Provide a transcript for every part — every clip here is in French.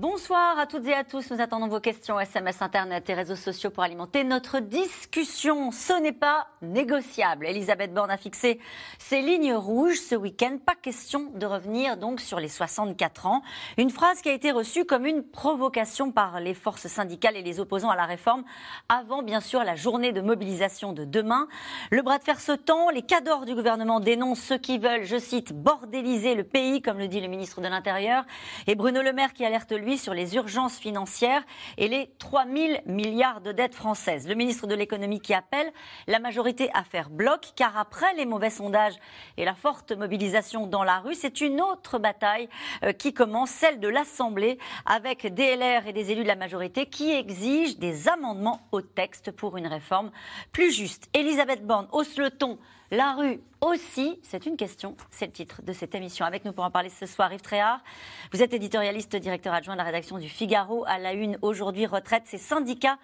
Bonsoir à toutes et à tous. Nous attendons vos questions SMS, Internet et réseaux sociaux pour alimenter notre discussion. Ce n'est pas négociable. Elisabeth Borne a fixé ses lignes rouges ce week-end. Pas question de revenir donc sur les 64 ans. Une phrase qui a été reçue comme une provocation par les forces syndicales et les opposants à la réforme avant bien sûr la journée de mobilisation de demain. Le bras de fer se tend. Les cadors du gouvernement dénoncent ceux qui veulent, je cite, bordéliser le pays, comme le dit le ministre de l'Intérieur. Et Bruno Le Maire qui alerte lui sur les urgences financières et les 3 000 milliards de dettes françaises. Le ministre de l'économie qui appelle la majorité à faire bloc, car après les mauvais sondages et la forte mobilisation dans la rue, c'est une autre bataille euh, qui commence, celle de l'Assemblée, avec DLR et des élus de la majorité qui exigent des amendements au texte pour une réforme plus juste. Elisabeth Borne hausse le ton la rue aussi, c'est une question, c'est le titre de cette émission. Avec nous pour en parler ce soir, Yves Tréhard. Vous êtes éditorialiste, directeur adjoint de la rédaction du Figaro. À la une, aujourd'hui, retraite, ces syndicats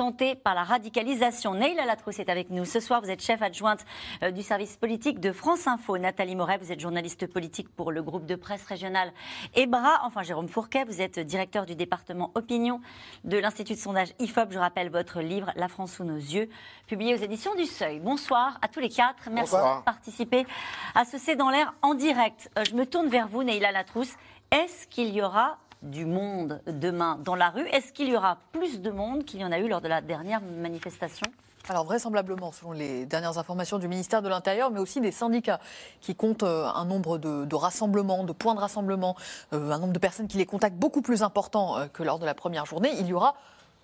tentés par la radicalisation. Neila Latrousse est avec nous. Ce soir, vous êtes chef adjointe euh, du service politique de France Info. Nathalie Moret, vous êtes journaliste politique pour le groupe de presse régional EBRA. Enfin, Jérôme Fourquet, vous êtes directeur du département Opinion de l'Institut de sondage IFOP. Je rappelle votre livre La France sous nos yeux, publié aux éditions du Seuil. Bonsoir à tous les quatre. Merci de participer à ce C'est dans l'air en direct. Euh, je me tourne vers vous, Neila Latrousse. Est-ce qu'il y aura du monde demain dans la rue. Est-ce qu'il y aura plus de monde qu'il y en a eu lors de la dernière manifestation? Alors vraisemblablement, selon les dernières informations du ministère de l'Intérieur, mais aussi des syndicats qui comptent euh, un nombre de, rassemblements, de points de rassemblement, euh, un nombre de personnes qui les contactent beaucoup plus important euh, que lors de la première journée, il y aura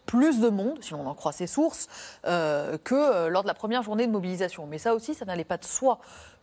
plus de monde, si l'on en croit ses sources, que lors de la première journée de mobilisation. Mais ça aussi, ça n'allait pas de soi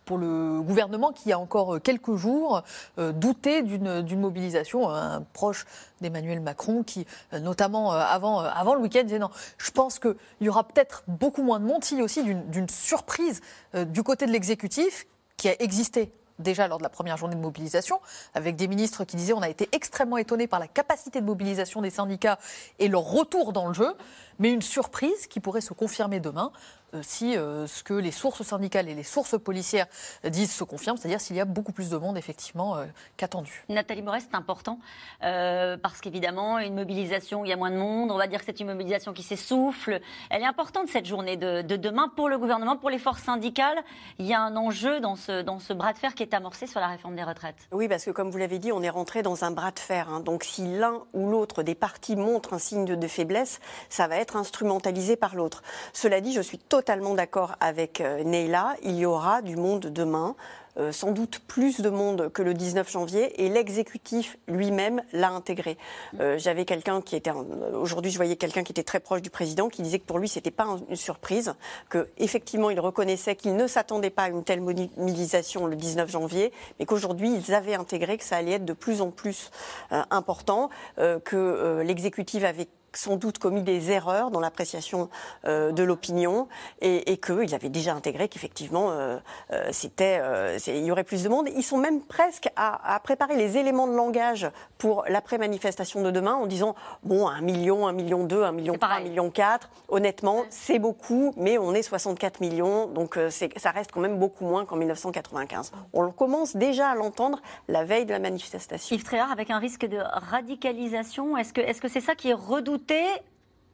pour le gouvernement qui, a encore quelques jours, euh, d'une mobilisation. Un proche d'Emmanuel Macron qui, euh, notamment euh, avant, le week-end, disait non, je pense qu'il y aura peut-être beaucoup moins de monde, aussi d'une surprise du côté de l'exécutif qui a existé déjà lors de la première journée de mobilisation, avec des ministres qui disaient on a été extrêmement étonnés par la capacité de mobilisation des syndicats et leur retour dans le jeu, mais une surprise qui pourrait se confirmer demain euh, si euh, ce que les sources syndicales et les sources policières disent se confirme, c'est-à-dire s'il y a beaucoup plus de monde effectivement euh, qu'attendu. Nathalie Moret, c'est important parce qu'évidemment, une mobilisation où il y a moins de monde, on va dire que c'est une mobilisation qui s'essouffle. Elle est importante cette journée de, demain pour le gouvernement, pour les forces syndicales. Il y a un enjeu dans ce, dans ce bras de fer qui est amorcé sur la réforme des retraites. Oui, parce que comme vous l'avez dit, on est rentré dans un bras de fer. Hein. Donc si l'un ou l'autre des partis montre un signe de faiblesse, ça va être instrumentalisé par l'autre. Cela dit, je suis totalement d'accord avec euh, Neila. Il y aura du monde demain. Euh, sans doute plus de monde que le 19 janvier et l'exécutif lui-même l'a intégré. Euh, j'avais quelqu'un qui était aujourd'hui je voyais quelqu'un qui était très proche du président qui disait que pour lui c'était pas une surprise que effectivement il reconnaissait qu'il ne s'attendait pas à une telle mobilisation le 19 janvier mais qu'aujourd'hui ils avaient intégré que ça allait être de plus en plus important que l'exécutif avait sans doute commis des erreurs dans l'appréciation euh, de l'opinion et, et qu'il avait déjà intégré qu'effectivement euh, euh, c'était il y aurait plus de monde. Ils sont même presque à, préparer les éléments de langage pour l'après-manifestation de demain en disant bon un million, un million deux, un million trois, un million quatre. Honnêtement, c'est beaucoup, mais on est 64 millions, donc ça reste quand même beaucoup moins qu'en 1995. On commence déjà à l'entendre la veille de la manifestation. Yves Tréhard, avec un risque de radicalisation, est-ce que est-ce que c'est ça qui est redouté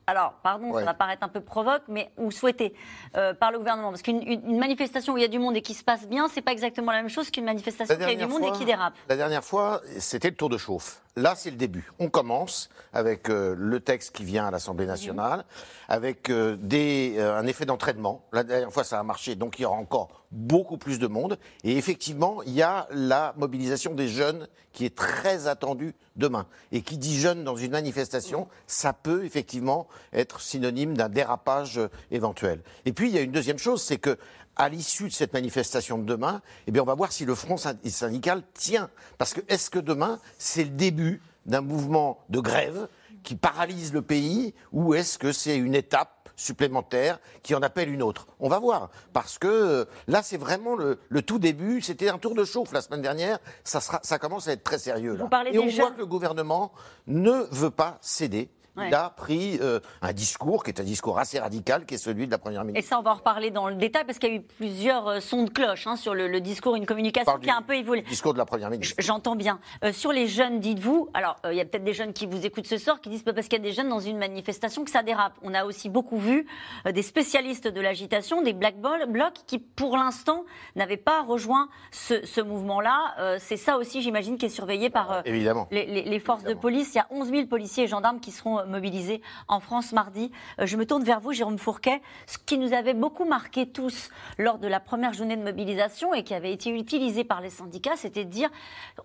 alors, pardon, ça va paraître un peu provoque, mais ou souhaité euh, par le gouvernement. Parce qu'une manifestation où il y a du monde et qui se passe bien, c'est pas exactement la même chose qu'une manifestation où il y a du monde et qui dérape. La dernière fois, c'était le tour de chauffe. Là, c'est le début. On commence avec euh, le texte qui vient à l'Assemblée nationale, avec euh, des, un effet d'entraînement. La dernière fois, ça a marché, donc il y aura encore beaucoup plus de monde. Et effectivement, il y a la mobilisation des jeunes qui est très attendue demain. Et qui dit jeunes dans une manifestation, ça peut effectivement être synonyme d'un dérapage euh, éventuel. Et puis, il y a une deuxième chose, c'est que à l'issue de cette manifestation de demain, eh bien, on va voir si le front syndical tient. Parce que est-ce que demain, c'est le début d'un mouvement de grève qui paralyse le pays ou est-ce que c'est une étape supplémentaire qui en appelle une autre? On va voir. Parce que euh, là, c'est vraiment le, le tout début. C'était un tour de chauffe la semaine dernière. Ça, sera, ça commence à être très sérieux. Là. Vous parlez Et on voit que le gouvernement ne veut pas céder. Il a pris euh, un discours qui est un discours assez radical, qui est celui de la Première Et ministre. ça, on va en reparler dans le détail parce qu'il y a eu plusieurs euh, sons de cloche hein, sur le, le discours, une communication qui a un peu évolué. Discours de la Première ministre. J'entends bien. Euh, sur les jeunes, dites-vous, alors euh, il y a peut-être des jeunes qui vous écoutent ce soir qui disent pas parce qu'il y a des jeunes dans une manifestation que ça dérape. On a aussi beaucoup vu des spécialistes de l'agitation, des black blocs qui, pour l'instant, n'avaient pas rejoint ce, ce mouvement-là. C'est ça aussi, j'imagine, qui est surveillé par Évidemment. les, les- les forces de police. Il y a 11 000 policiers et gendarmes qui seront mobilisés en France mardi. Euh, je me tourne vers vous, Jérôme Fourquet. Ce qui nous avait beaucoup marqué tous lors de la première journée de mobilisation et qui avait été utilisé par les syndicats, c'était de dire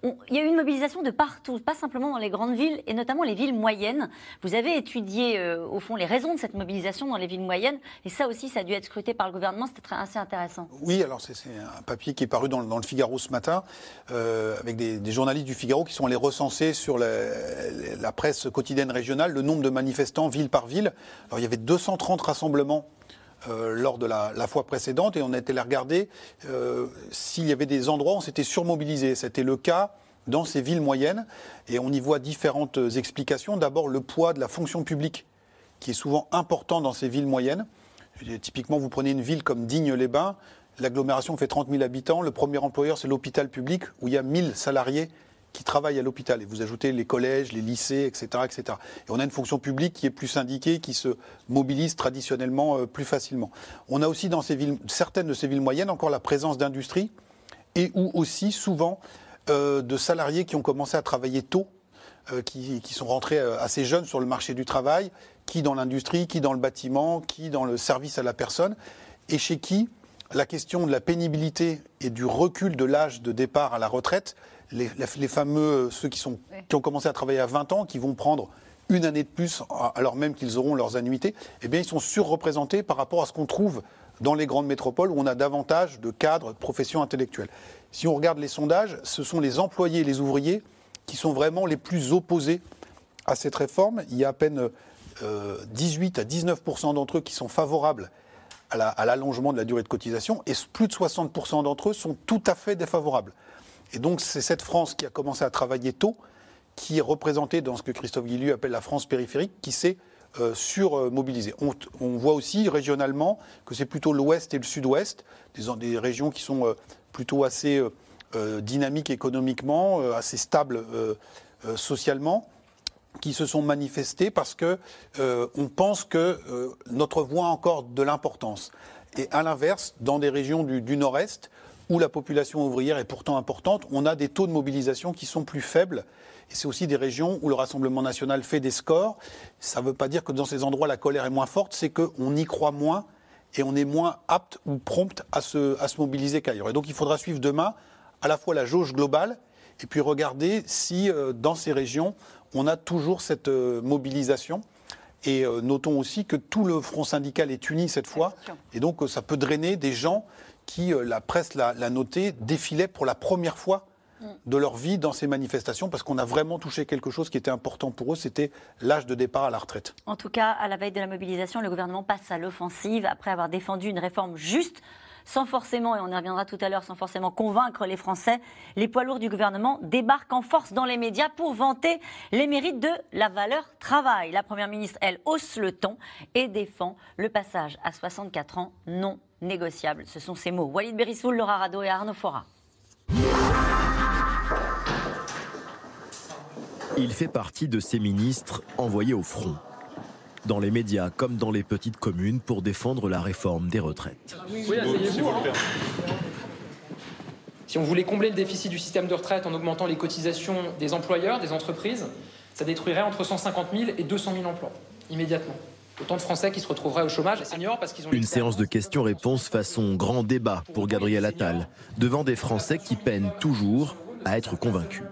on- il y a eu une mobilisation de partout, pas simplement dans les grandes villes et notamment les villes moyennes. Vous avez étudié euh, au fond les raisons de cette mobilisation dans les villes moyennes et ça aussi, ça a dû être scruté par le gouvernement. C'était assez intéressant. Oui, alors c'est un papier qui est paru dans, le- Figaro ce matin, euh, avec des, des journalistes du Figaro qui sont allés recenser sur la, la presse quotidienne régionale le nombre de manifestants ville par ville. Alors il y avait 230 rassemblements euh, lors de la, fois précédente et on a été les regarder euh, s'il y avait des endroits où on s'était surmobilisé. C'était le cas dans ces villes moyennes et on y voit différentes explications. D'abord le poids de la fonction publique qui est souvent important dans ces villes moyennes. Typiquement, vous prenez une ville comme Digne-les-Bains, l'agglomération fait 30 000 habitants, le premier employeur c'est l'hôpital public où il y a 1000 salariés qui travaillent à l'hôpital. Et vous ajoutez les collèges, les lycées, etc., etc. Et on a une fonction publique qui est plus syndiquée, qui se mobilise traditionnellement euh, plus facilement. On a aussi dans ces villes, certaines de ces villes moyennes encore la présence d'industries et ou aussi souvent euh, de salariés qui ont commencé à travailler tôt, euh, qui, sont rentrés assez jeunes sur le marché du travail, qui dans l'industrie, qui dans le bâtiment, qui dans le service à la personne, et chez qui la question de la pénibilité et du recul de l'âge de départ à la retraite, les, les fameux, euh, ceux qui, sont, qui ont commencé à travailler à 20 ans, qui vont prendre une année de plus, alors même qu'ils auront leurs annuités, eh bien, ils sont surreprésentés par rapport à ce qu'on trouve dans les grandes métropoles où on a davantage de cadres de professions intellectuelles. Si on regarde les sondages, ce sont les employés et les ouvriers qui sont vraiment les plus opposés à cette réforme. Il y a à peine euh, 18 à 19% d'entre eux qui sont favorables à la- à l'allongement de la durée de cotisation et plus de 60 d'entre eux sont tout à fait défavorables. Et donc c'est cette France qui a commencé à travailler tôt, qui est représentée dans ce que Christophe Guillu appelle la France périphérique, qui s'est euh, surmobilisée. On, voit aussi régionalement que c'est plutôt l'Ouest et le Sud-Ouest, des, régions qui sont euh, plutôt assez euh, dynamiques économiquement, assez stables socialement qui se sont manifestés parce que euh, on pense que notre voix a encore de l'importance. Et à l'inverse, dans des régions du Nord-Est, où la population ouvrière est pourtant importante, on a des taux de mobilisation qui sont plus faibles. Et c'est aussi des régions où le Rassemblement national fait des scores. Ça ne veut pas dire que dans ces endroits la colère est moins forte, c'est qu'on y croit moins et on est moins apte ou prompt à se, à se mobiliser qu'ailleurs. Et donc il faudra suivre demain à la fois la jauge globale et puis regarder si euh, dans ces régions on a toujours cette euh, mobilisation. Et euh, notons aussi que tout le front syndical est uni cette fois. Et donc ça peut drainer des gens qui, euh, la presse l'a l'a noté, défilaient pour la première fois de leur vie dans ces manifestations parce qu'on a vraiment touché quelque chose qui était important pour eux, c'était l'âge de départ à la retraite. En tout cas, à la veille de la mobilisation, le gouvernement passe à l'offensive après avoir défendu une réforme juste, sans forcément, et on y reviendra tout à l'heure, sans forcément convaincre les Français. Les poids lourds du gouvernement débarquent en force dans les médias pour vanter les mérites de la valeur travail. La Première ministre, elle, hausse le ton et défend le passage à 64 ans non négociable. Ce sont ses mots. Walid Berissoul, Laura Rado et Arnaud Fora. Il fait partie de ces ministres envoyés au front, dans les médias comme dans les petites communes pour défendre la réforme des retraites. Oui, asseyez-vous. hein. Si on voulait combler le déficit du système de retraite en augmentant les cotisations des employeurs, des entreprises, ça détruirait entre 150 000 et 200 000 emplois, immédiatement. Autant de Français qui se retrouveraient au chômage, les seniors, parce qu'ils ont Une séance de questions-réponses façon grand débat pour Gabriel Attal, devant des Français qui peinent toujours à être convaincus.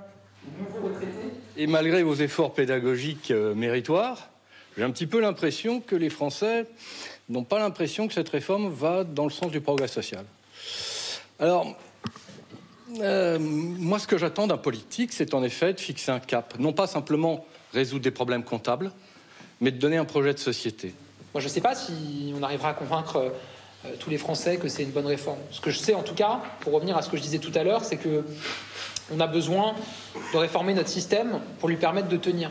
Et malgré vos efforts pédagogiques euh, méritoires, j'ai un petit peu l'impression que les Français n'ont pas l'impression que cette réforme va dans le sens du progrès social. Alors, euh, moi, ce que j'attends d'un politique, c'est en effet de fixer un cap. Non pas simplement résoudre des problèmes comptables, mais de donner un projet de société. Moi, je ne sais pas si on arrivera à convaincre tous les Français que c'est une bonne réforme. Ce que je sais, en tout cas, pour revenir à ce que je disais tout à l'heure, c'est que on a besoin de réformer notre système pour lui permettre de tenir.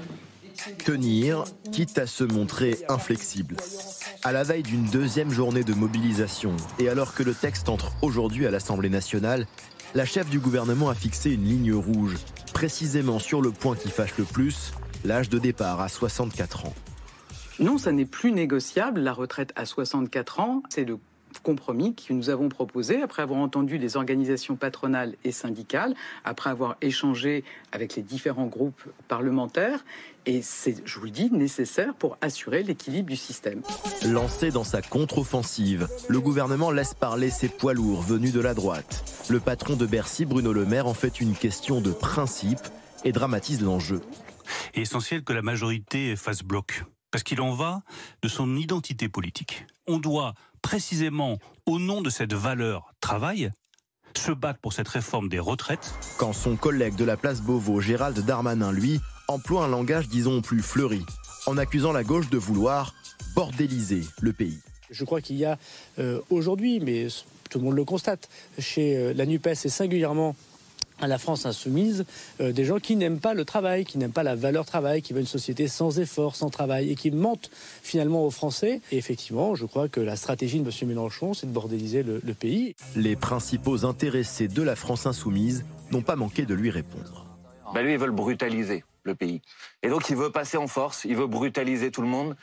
Tenir, quitte à se montrer inflexible. À la veille d'une deuxième journée de mobilisation, et alors que le texte entre aujourd'hui à l'Assemblée nationale, la chef du gouvernement a fixé une ligne rouge, précisément sur le point qui fâche le plus, l'âge de départ à 64 ans. Non, ça n'est plus négociable. La retraite à 64 ans, c'est le compromis que nous avons proposé après avoir entendu les organisations patronales et syndicales, après avoir échangé avec les différents groupes parlementaires. Et c'est, je vous le dis, nécessaire pour assurer l'équilibre du système. Lancé dans sa contre-offensive, le gouvernement laisse parler ses poids lourds venus de la droite. Le patron de Bercy, Bruno Le Maire, en fait une question de principe et dramatise l'enjeu. Il est essentiel que la majorité fasse bloc, parce qu'il en va de son identité politique. On doit précisément au nom de cette valeur travail, se battre pour cette réforme des retraites. Quand son collègue de la place Beauvau, Gérald Darmanin, lui, emploie un langage, disons, plus fleuri, en accusant la gauche de vouloir bordéliser le pays. Je crois qu'il y a euh, aujourd'hui, mais tout le monde le constate, chez euh, la NUPES et singulièrement à la France insoumise euh, des gens qui n'aiment pas le travail, qui n'aiment pas la valeur travail, qui veulent une société sans effort, sans travail et qui mentent finalement aux Français. Et effectivement, je crois que la stratégie de M. Mélenchon, c'est de bordéliser le, le pays. Les principaux intéressés de la France insoumise n'ont pas manqué de lui répondre. Ben lui, ils veulent brutaliser le pays. Et donc, il veut passer en force, il veut brutaliser tout le monde,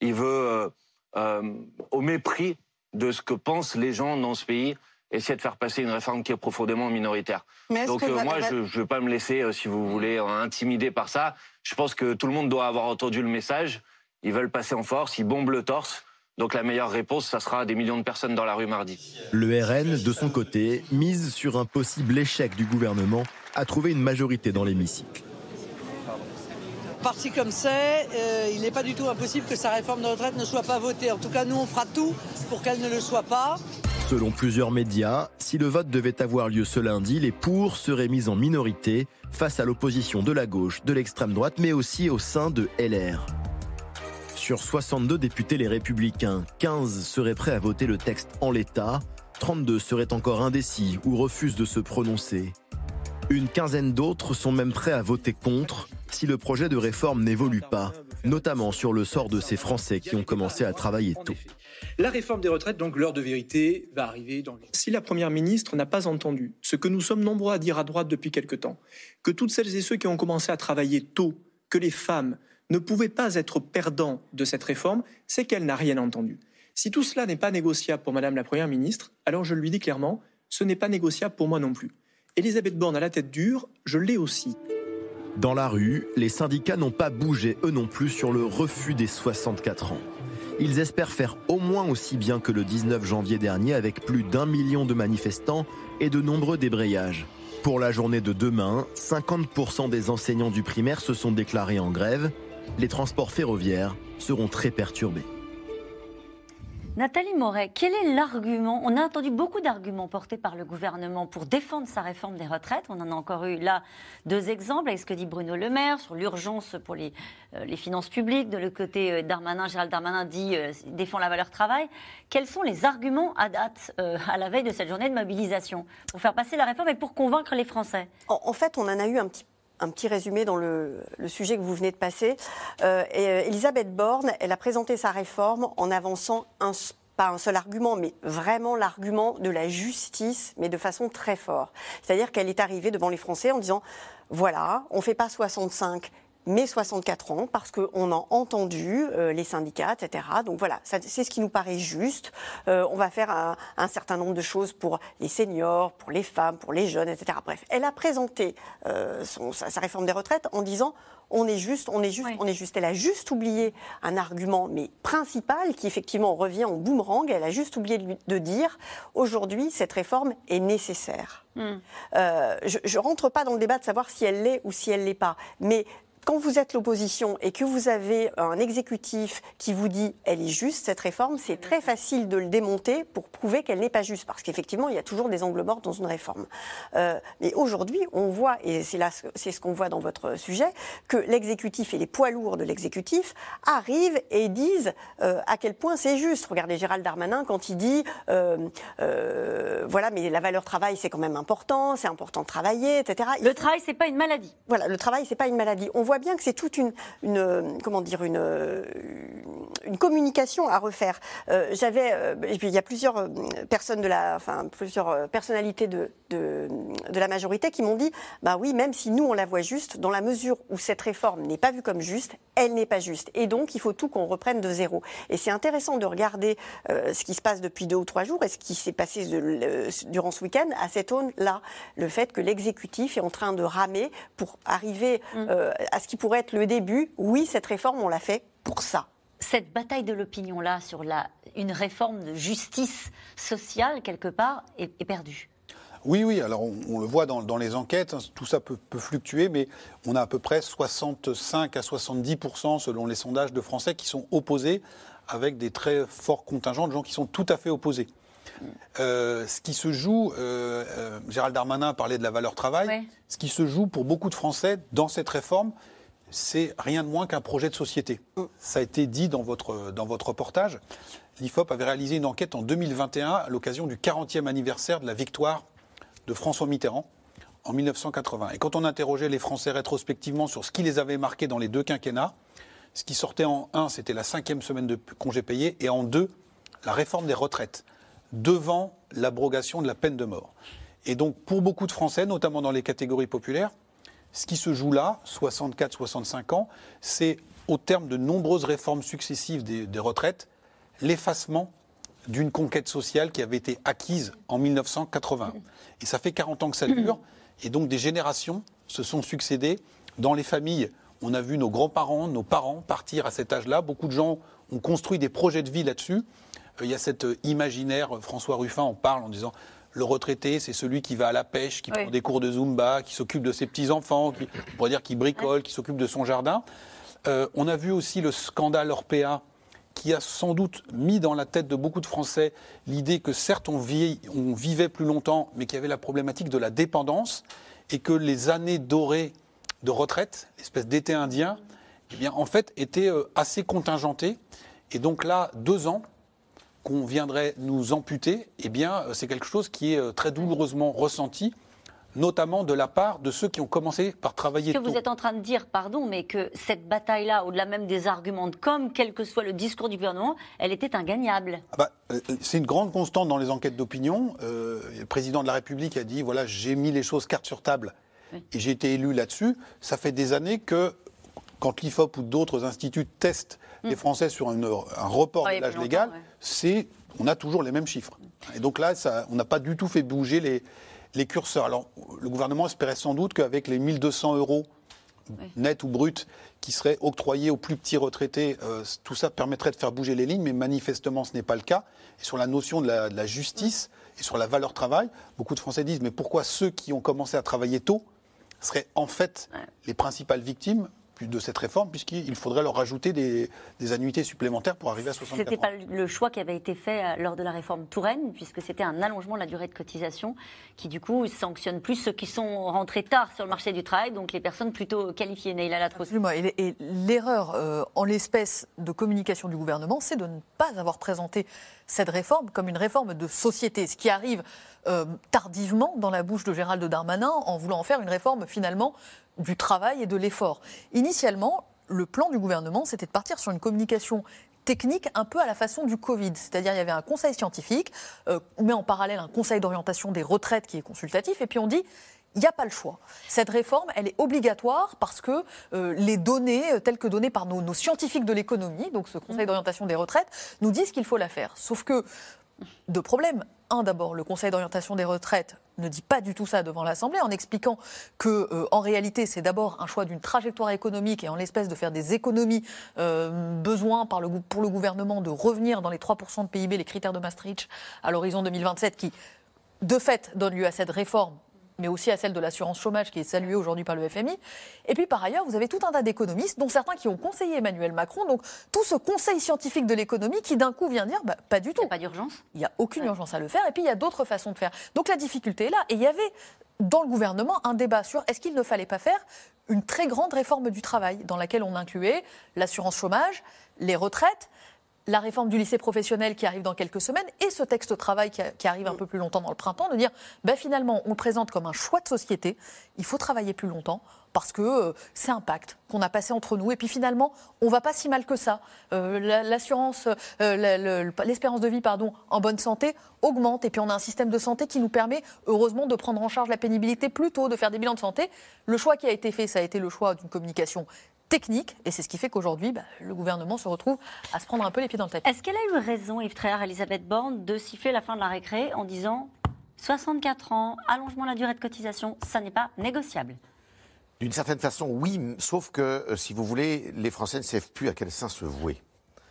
il veut, euh, euh, au mépris de ce que pensent les gens dans ce pays, essayer de faire passer une réforme qui est profondément minoritaire. Donc euh, moi, je ne veux pas me laisser, euh, si vous voulez, euh, intimider par ça. Je pense que tout le monde doit avoir entendu le message. Ils veulent passer en force, ils bombent le torse. Donc la meilleure réponse, ça sera des millions de personnes dans la rue mardi. Le RN, de son côté, mise sur un possible échec du gouvernement à trouver une majorité dans l'hémicycle. Parti comme c'est, il n'est pas du tout impossible que sa réforme de retraite ne soit pas votée. En tout cas, nous, on fera tout pour qu'elle ne le soit pas. Selon plusieurs médias, si le vote devait avoir lieu ce lundi, les pour seraient mis en minorité face à l'opposition de la gauche, de l'extrême droite, mais aussi au sein de LR. Sur 62 députés les républicains, 15 seraient prêts à voter le texte en l'état, 32 seraient encore indécis ou refusent de se prononcer. Une quinzaine d'autres sont même prêts à voter contre si le projet de réforme n'évolue pas, notamment sur le sort de ces Français qui ont commencé à travailler tôt. La réforme des retraites, donc l'heure de vérité, va arriver dans les... Si la Première ministre n'a pas entendu ce que nous sommes nombreux à dire à droite depuis quelque temps, que toutes celles et ceux qui ont commencé à travailler tôt, que les femmes ne pouvaient pas être perdants de cette réforme, c'est qu'elle n'a rien entendu. Si tout cela n'est pas négociable pour Madame la Première ministre, alors je lui dis clairement, ce n'est pas négociable pour moi non plus. Elisabeth Borne à la tête dure, je l'ai aussi. Dans la rue, les syndicats n'ont pas bougé eux non plus sur le refus des 64 ans. Ils espèrent faire au moins aussi bien que le 19 janvier dernier avec plus d'un million de manifestants et de nombreux débrayages. Pour la journée de demain, 50% des enseignants du primaire se sont déclarés en grève. Les transports ferroviaires seront très perturbés. Nathalie Moret, quel est l'argument? On a entendu beaucoup d'arguments portés par le gouvernement pour défendre sa réforme des retraites. On en a encore eu là deux exemples avec ce que dit Bruno Le Maire sur l'urgence pour les, euh, finances publiques. De le côté euh, Darmanin, Gérald Darmanin dit euh, défend la valeur travail. Quels sont les arguments à date, à la veille de cette journée de mobilisation, pour faire passer la réforme et pour convaincre les Français? En, en fait, on en a eu un petit un petit résumé dans le, sujet que vous venez de passer. Euh, euh, Elisabeth Borne, elle a présenté sa réforme en avançant pas un seul argument, mais vraiment l'argument de la justice, mais de façon très forte. C'est-à-dire qu'elle est arrivée devant les Français en disant, voilà, on ne fait pas 65 mais 64 ans, parce qu'on a entendu euh, les syndicats, etc. Donc voilà, c'est ce qui nous paraît juste. Euh, on va faire un, un, certain nombre de choses pour les seniors, pour les femmes, pour les jeunes, etc. Bref, elle a présenté euh, son, sa, sa, réforme des retraites en disant on est juste, on est juste, oui. on est juste. Elle a juste oublié un argument, mais principal, qui effectivement revient en boomerang. Elle a juste oublié de, de dire aujourd'hui cette réforme est nécessaire. Mm. je, je rentre pas dans le débat de savoir si elle l'est ou si elle l'est pas, mais quand vous êtes l'opposition et que vous avez un exécutif qui vous dit elle est juste cette réforme, c'est très facile de le démonter pour prouver qu'elle n'est pas juste, parce qu'effectivement il y a toujours des angles morts dans une réforme. Euh, mais aujourd'hui, on voit, et c'est là, c'est ce qu'on voit dans votre sujet, que l'exécutif et les poids lourds de l'exécutif arrivent et disent euh, à quel point c'est juste. Regardez Gérald Darmanin quand il dit euh, euh, voilà, mais la valeur travail c'est quand même important, c'est important de travailler, etc. Le travail c'est pas une maladie. Voilà, le travail c'est pas une maladie. On voit bien que c'est toute une, une, comment dire une une communication à refaire. Euh, J'avais, euh, il y a plusieurs euh, personnes de la, enfin plusieurs personnalités de, de, de la majorité qui m'ont dit, bah oui, même si nous on la voit juste, dans la mesure où cette réforme n'est pas vue comme juste, elle n'est pas juste. Et donc il faut tout qu'on reprenne de zéro. Et c'est intéressant de regarder euh, ce qui se passe depuis deux ou trois jours et ce qui s'est passé de, durant ce week-end à cette aune-là, le fait que l'exécutif est en train de ramer pour arriver euh, à ce qui pourrait être le début. Oui, cette réforme on l'a fait pour ça. Cette bataille de l'opinion-là sur la, une réforme de justice sociale, quelque part, est, est perdue. Oui, oui, alors on, on le voit dans, dans, les enquêtes, hein, tout ça peut, peut, fluctuer, mais on a à peu près 65 à 70% selon les sondages de Français qui sont opposés, avec des très forts contingents de gens qui sont tout à fait opposés. Euh, ce qui se joue, euh, euh, Gérald Darmanin parlait de la valeur travail, Ouais. ce qui se joue pour beaucoup de Français dans cette réforme, c'est rien de moins qu'un projet de société. Ça a été dit dans votre, reportage. L'IFOP avait réalisé une enquête en 2021 à l'occasion du 40e anniversaire de la victoire de François Mitterrand en 1980. Et quand on interrogeait les Français rétrospectivement sur ce qui les avait marqués dans les deux quinquennats, ce qui sortait en un, c'était la cinquième semaine de congé payé, et en deux, la réforme des retraites, devant l'abrogation de la peine de mort. Et donc, pour beaucoup de Français, notamment dans les catégories populaires, ce qui se joue là, 64-65 ans, c'est au terme de nombreuses réformes successives des, des retraites, l'effacement d'une conquête sociale qui avait été acquise en 1980. Et ça fait 40 ans que ça dure, et donc des générations se sont succédées dans les familles. On a vu nos grands-parents, nos parents partir à cet âge-là. Beaucoup de gens ont construit des projets de vie là-dessus. Euh, Il y a cet euh, imaginaire, euh, François Ruffin en parle en disant le retraité, c'est celui qui va à la pêche, qui Oui. prend des cours de Zumba, qui s'occupe de ses petits-enfants, qui, on pourrait dire qui bricole, qui s'occupe de son jardin. Euh, on a vu aussi le scandale Orpea qui a sans doute mis dans la tête de beaucoup de Français l'idée que certes on vivait plus longtemps, mais qu'il y avait la problématique de la dépendance et que les années dorées de retraite, l'espèce d'été indien, eh bien, en fait, étaient euh, assez contingentées. Et donc là, deux ans qu'on viendrait nous amputer, eh bien, euh, c'est quelque chose qui est euh, très douloureusement ressenti, notamment de la part de ceux qui ont commencé par travailler Ce que tôt. vous êtes en train de dire, pardon, mais que cette bataille-là, au-delà même des arguments de com, quel que soit le discours du gouvernement, elle était ingagnable? Ah bah, euh, c'est une grande constante dans les enquêtes d'opinion. Euh, le président de la République a dit voilà, j'ai mis les choses carte sur table et j'ai été élu là-dessus. Ça fait des années que, quand l'IFOP ou d'autres instituts testent les Français sur une- un report Mm. Ah, de l'âge légal, longtemps, ouais. c'est, on a toujours les mêmes chiffres. Et donc là, ça, on n'a pas du tout fait bouger les, les curseurs. Alors, le gouvernement espérait sans doute qu'avec les 1200 euros net ou brut qui seraient octroyés aux plus petits retraités, euh, tout ça permettrait de faire bouger les lignes, mais manifestement ce n'est pas le cas. Et sur la notion de la, de la justice et sur la valeur travail, beaucoup de Français disent mais pourquoi ceux qui ont commencé à travailler tôt seraient en fait les principales victimes de cette réforme, puisqu'il faudrait leur rajouter des, des annuités supplémentaires pour arriver à 64 C'était pas le choix qui avait été fait euh, lors de la réforme Touraine, puisque c'était un allongement de la durée de cotisation qui, du coup, sanctionne plus ceux qui sont rentrés tard sur le marché du travail, donc les personnes plutôt qualifiées. Neila Latros. Absolument. Et, et l'erreur euh, en l'espèce de communication du gouvernement, c'est de ne pas avoir présenté cette réforme comme une réforme de société, ce qui arrive euh, tardivement dans la bouche de Gérald Darmanin en voulant en faire une réforme finalement du travail et de l'effort. Initialement, le plan du gouvernement, c'était de partir sur une communication technique un peu à la façon du Covid. C'est-à-dire il y avait un conseil scientifique, euh, on met en parallèle un conseil d'orientation des retraites qui est consultatif, et puis on dit il n'y a pas le choix. Cette réforme, elle est obligatoire parce que euh, les données, euh, telles que données par nos, nos scientifiques de l'économie, donc ce Conseil d'orientation des retraites, nous disent qu'il faut la faire. Sauf que, deux problèmes. Un, d'abord, le Conseil d'orientation des retraites ne dit pas du tout ça devant l'Assemblée en expliquant que, euh, en réalité, c'est d'abord un choix d'une trajectoire économique et en l'espèce de faire des économies, euh, besoin par le, pour le gouvernement de revenir dans les 3% de PIB, les critères de Maastricht, à l'horizon 2027, qui, de fait, donne lieu à cette réforme mais aussi à celle de l'assurance chômage qui est saluée aujourd'hui par le FMI. Et puis par ailleurs, vous avez tout un tas d'économistes, dont certains qui ont conseillé Emmanuel Macron. Donc tout ce conseil scientifique de l'économie qui d'un coup vient dire bah, pas du tout. Il n'y a pas d'urgence Il n'y a aucune urgence à le faire. Et puis il y a d'autres façons de faire. Donc la difficulté est là. Et il y avait dans le gouvernement un débat sur est-ce qu'il ne fallait pas faire une très grande réforme du travail dans laquelle on incluait l'assurance chômage, les retraites, la réforme du lycée professionnel qui arrive dans quelques semaines et ce texte travail qui, arrive un peu plus longtemps dans le printemps, de dire ben finalement on le présente comme un choix de société, il faut travailler plus longtemps parce que euh, c'est un pacte qu'on a passé entre nous et puis finalement on va pas si mal que ça. Euh, l'assurance, euh, l'espérance de vie en bonne santé augmente et puis on a un système de santé qui nous permet heureusement de prendre en charge la pénibilité plus tôt, de faire des bilans de santé. Le choix qui a été fait, ça a été le choix d'une communication technique. Et c'est ce qui fait qu'aujourd'hui, bah, le gouvernement se retrouve à se prendre un peu les pieds dans le tapis. Est-ce qu'elle a eu raison, Yves Tréhard, Elisabeth Borne, de siffler la fin de la récré en disant 64 ans, allongement de la durée de cotisation, ça n'est pas négociable D'une certaine façon, oui, sauf que, euh, si vous voulez, les Français ne savent plus à quel sein se vouer.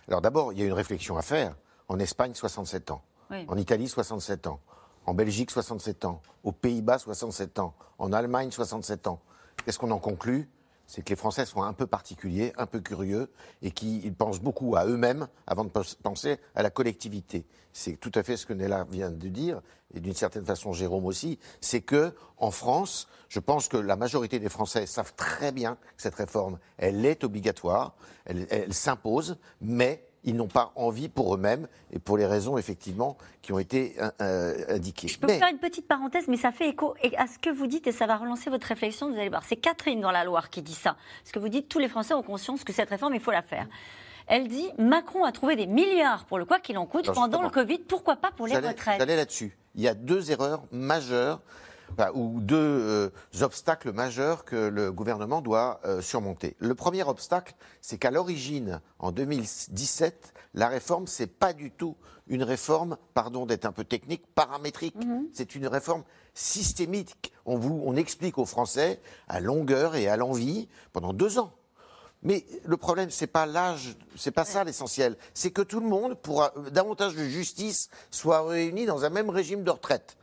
Alors d'abord, il y a une réflexion à faire. En Espagne, 67 ans. En Italie, 67 ans. En Belgique, 67 ans. Aux Pays-Bas, 67 ans. En Allemagne, 67 ans. Qu'est-ce qu'on en conclut? C'est que les Français sont un peu particuliers, un peu curieux, et qu'ils pensent beaucoup à eux-mêmes avant de penser à la collectivité. C'est tout à fait ce que Nella vient de dire, et d'une certaine façon Jérôme aussi. C'est que en France, je pense que la majorité des Français savent très bien que cette réforme, elle est obligatoire, elle s'impose, mais ils n'ont pas envie pour eux-mêmes et pour les raisons effectivement qui ont été euh, euh, indiquées. Je peux faire une petite parenthèse, mais ça fait écho à ce que vous dites et ça va relancer votre réflexion. Vous allez voir, c'est Catherine dans la Loire qui dit ça. Ce que vous dites, tous les Français ont conscience que cette réforme, il faut la faire. Elle dit Macron a trouvé des milliards pour le quoi qu'il en coûte pendant le Covid, pourquoi pas pour les retraites? J'allais là-dessus. Il y a deux erreurs majeures ou deux euh, obstacles majeurs que le gouvernement doit euh, surmonter. Le premier obstacle, c'est qu'à l'origine, en 2017, la réforme, c'est pas du tout une réforme, pardon d'être un peu technique, paramétrique. Mhm. C'est une réforme systémique. On, vous, on explique aux Français à longueur et à l'envie pendant deux ans. Mais le problème, c'est pas l'âge, c'est pas ça l'essentiel. C'est que tout le monde, pour davantage de justice, soit réuni dans un même régime de retraite.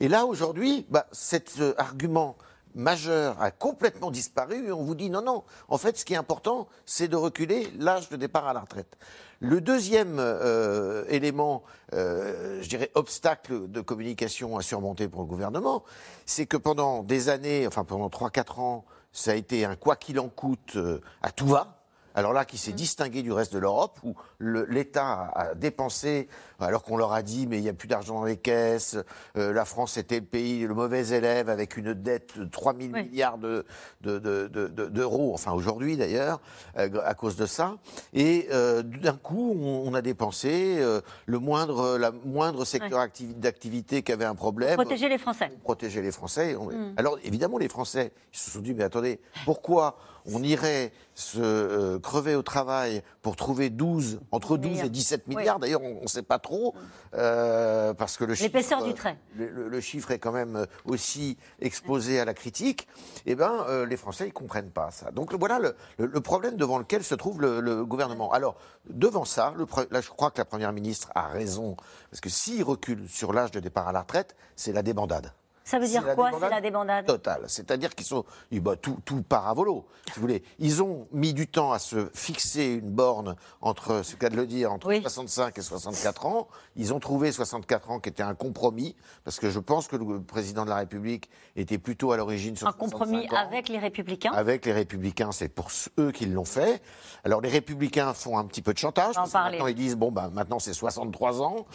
Et là, aujourd'hui, bah, cet euh, argument majeur a complètement disparu et on vous dit non, non. En fait, ce qui est important, c'est de reculer l'âge de départ à la retraite. Le deuxième euh, élément, euh, je dirais, obstacle de communication à surmonter pour le gouvernement, c'est que pendant des années, enfin pendant 3-4 ans, ça a été un quoi qu'il en coûte à tout va alors là, qui s'est mm. distingué du reste de l'Europe, où l'État a dépensé, alors qu'on leur a dit, mais il n'y a plus d'argent dans les caisses, euh, la France était le pays, le mauvais élève, avec une dette de 3 000 milliards d'euros, de, enfin aujourd'hui d'ailleurs, euh, à cause de ça. Et euh, d'un coup, on, a dépensé le moindre, la moindre secteur d'activité qui avait un problème. Protéger les Français. Protéger les Français. Mm. Alors évidemment, les Français, ils se sont dit, mais attendez, pourquoi on irait se euh, crever au travail pour trouver 12, entre 12 et 17 milliards. D'ailleurs, on ne sait pas trop, euh, parce que le chiffre, du trait. Le, chiffre est quand même aussi exposé à la critique. Eh bien, euh, les Français, ils comprennent pas ça. Donc voilà le, problème devant lequel se trouve le, gouvernement. Alors, devant ça, là, je crois que la Première ministre a raison, parce que s'il recule sur l'âge de départ à la retraite, c'est la débandade. Ça veut dire quoi, c'est la débandade Totale. C'est-à-dire qu'ils sont. Bah, tout, tout part à volo, si vous voulez. Ils ont mis du temps à se fixer une borne entre, ce cas de le dire, entre 65 et 64 ans. Ils ont trouvé 64 ans qui était un compromis, parce que je pense que le président de la République était plutôt à l'origine sur Un compromis avec les Républicains Avec les Républicains, c'est pour eux qui l'ont fait. Alors les Républicains font un petit peu de chantage. Parce maintenant, ils disent bon, bah, maintenant c'est 63 ans.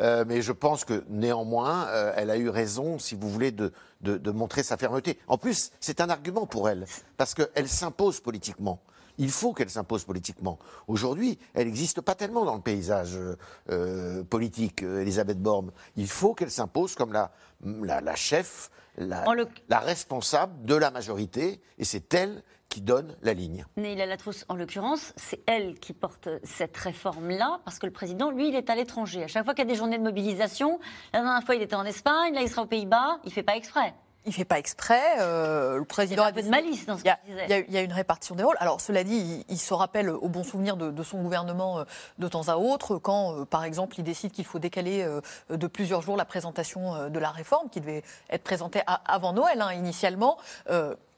Euh, mais je pense que néanmoins, euh, elle a eu raison, si vous voulez de, de, montrer sa fermeté. En plus, c'est un argument pour elle, parce qu'elle s'impose politiquement. Il faut qu'elle s'impose politiquement. Aujourd'hui, elle n'existe pas tellement dans le paysage euh, politique, euh, Elisabeth Borne. Il faut qu'elle s'impose comme la, la, la chef, la, la, responsable de la majorité, et c'est elle qui donne la ligne. Neila Latrousse, en l'occurrence, c'est elle qui porte cette réforme-là, parce que le président, lui, il est à l'étranger. À chaque fois qu'il y a des journées de mobilisation, la dernière fois, il était en Espagne, là, il sera aux Pays-Bas, il ne fait pas exprès. Il fait pas exprès. euh, le président Il y a un peu de malice dans ce qu'il disait. il y a- il y a une répartition des rôles. Alors, cela dit, il, il se rappelle au bon souvenir de, de son gouvernement euh, de temps à autre, quand, euh, par exemple, il décide qu'il faut décaler euh, de plusieurs jours la présentation de la réforme, qui devait être présentée à- avant Noël, hein, initialement.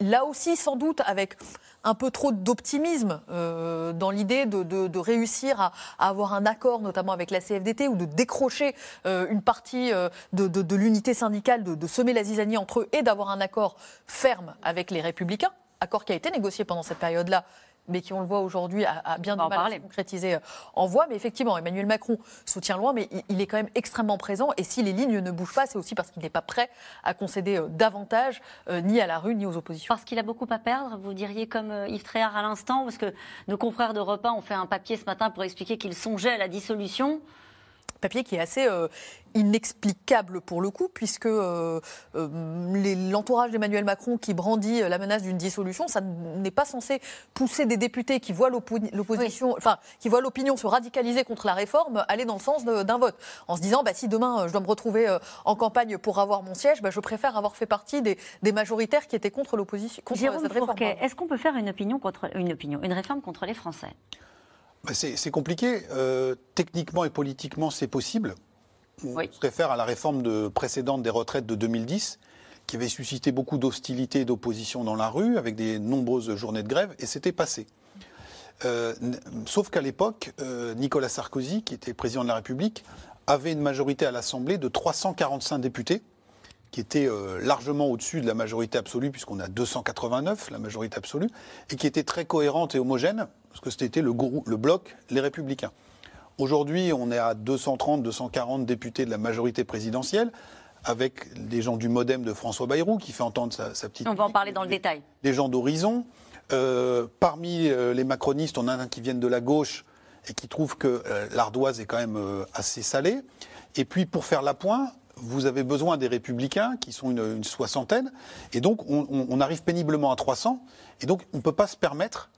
Là aussi, sans doute, avec un peu trop d'optimisme dans l'idée de, de- de réussir à, à avoir un accord, notamment avec la CFDT, ou de décrocher une partie de, l'unité syndicale, de semer la zizanie entre eux et d'avoir un accord ferme avec les Républicains, accord qui a été négocié pendant cette période-là mais qui, on le voit aujourd'hui, a, a bien du mal à se concrétiser euh, en voix. Mais effectivement, Emmanuel Macron soutient loin, mais il, il est quand même extrêmement présent. Et si les lignes ne bougent pas, c'est aussi parce qu'il n'est pas prêt à concéder euh, davantage, euh, ni à la rue, ni aux oppositions. Parce qu'il a beaucoup à perdre, vous diriez comme Yves Tréhard à l'instant, parce que nos confrères d'Europe 1 ont fait un papier ce matin pour expliquer qu'ils songeaient à la dissolution. Papier qui est assez euh, inexplicable pour le coup, puisque euh, euh, l'entourage d'Emmanuel Macron qui brandit la menace d'une dissolution, ça n'est pas censé pousser des députés qui voient l'oppo- l'opposition, enfin qui voient l'opinion se radicaliser contre la réforme, aller dans le sens d'un vote, en se disant bah, si demain je dois me retrouver en campagne pour avoir mon siège, bah, je préfère avoir fait partie des, des majoritaires qui étaient contre l'opposition, contre Jérôme cette réforme. Est-ce qu'on peut faire une opinion contre une opinion, une réforme contre les Français? C'est c'est compliqué. Euh, techniquement et politiquement, c'est possible. On se réfère à la réforme de, précédente des retraites de 2010, qui avait suscité beaucoup d'hostilité et d'opposition dans la rue, avec des nombreuses journées de grève, et c'était passé. Euh, sauf qu'à l'époque, euh, Nicolas Sarkozy, qui était président de la République, avait une majorité à l'Assemblée de 345 députés, qui était euh, largement au-dessus de la majorité absolue, puisqu'on a 289, la majorité absolue, et qui était très cohérente et homogène, parce que c'était le, bloc, les Républicains. Aujourd'hui, on est à 230, 240 députés de la majorité présidentielle, avec des gens du Modem de François Bayrou, qui fait entendre sa, sa petite On va en parler dans le détail. des gens d'horizon. Euh, parmi euh, les macronistes, on a un qui viennent de la gauche et qui trouvent que l'ardoise est quand même assez salée. Et puis, pour faire la pointe, vous avez besoin des républicains, qui sont une, une soixantaine. Et donc, on, on- on arrive péniblement à 300. Et donc, on ne peut pas se permettre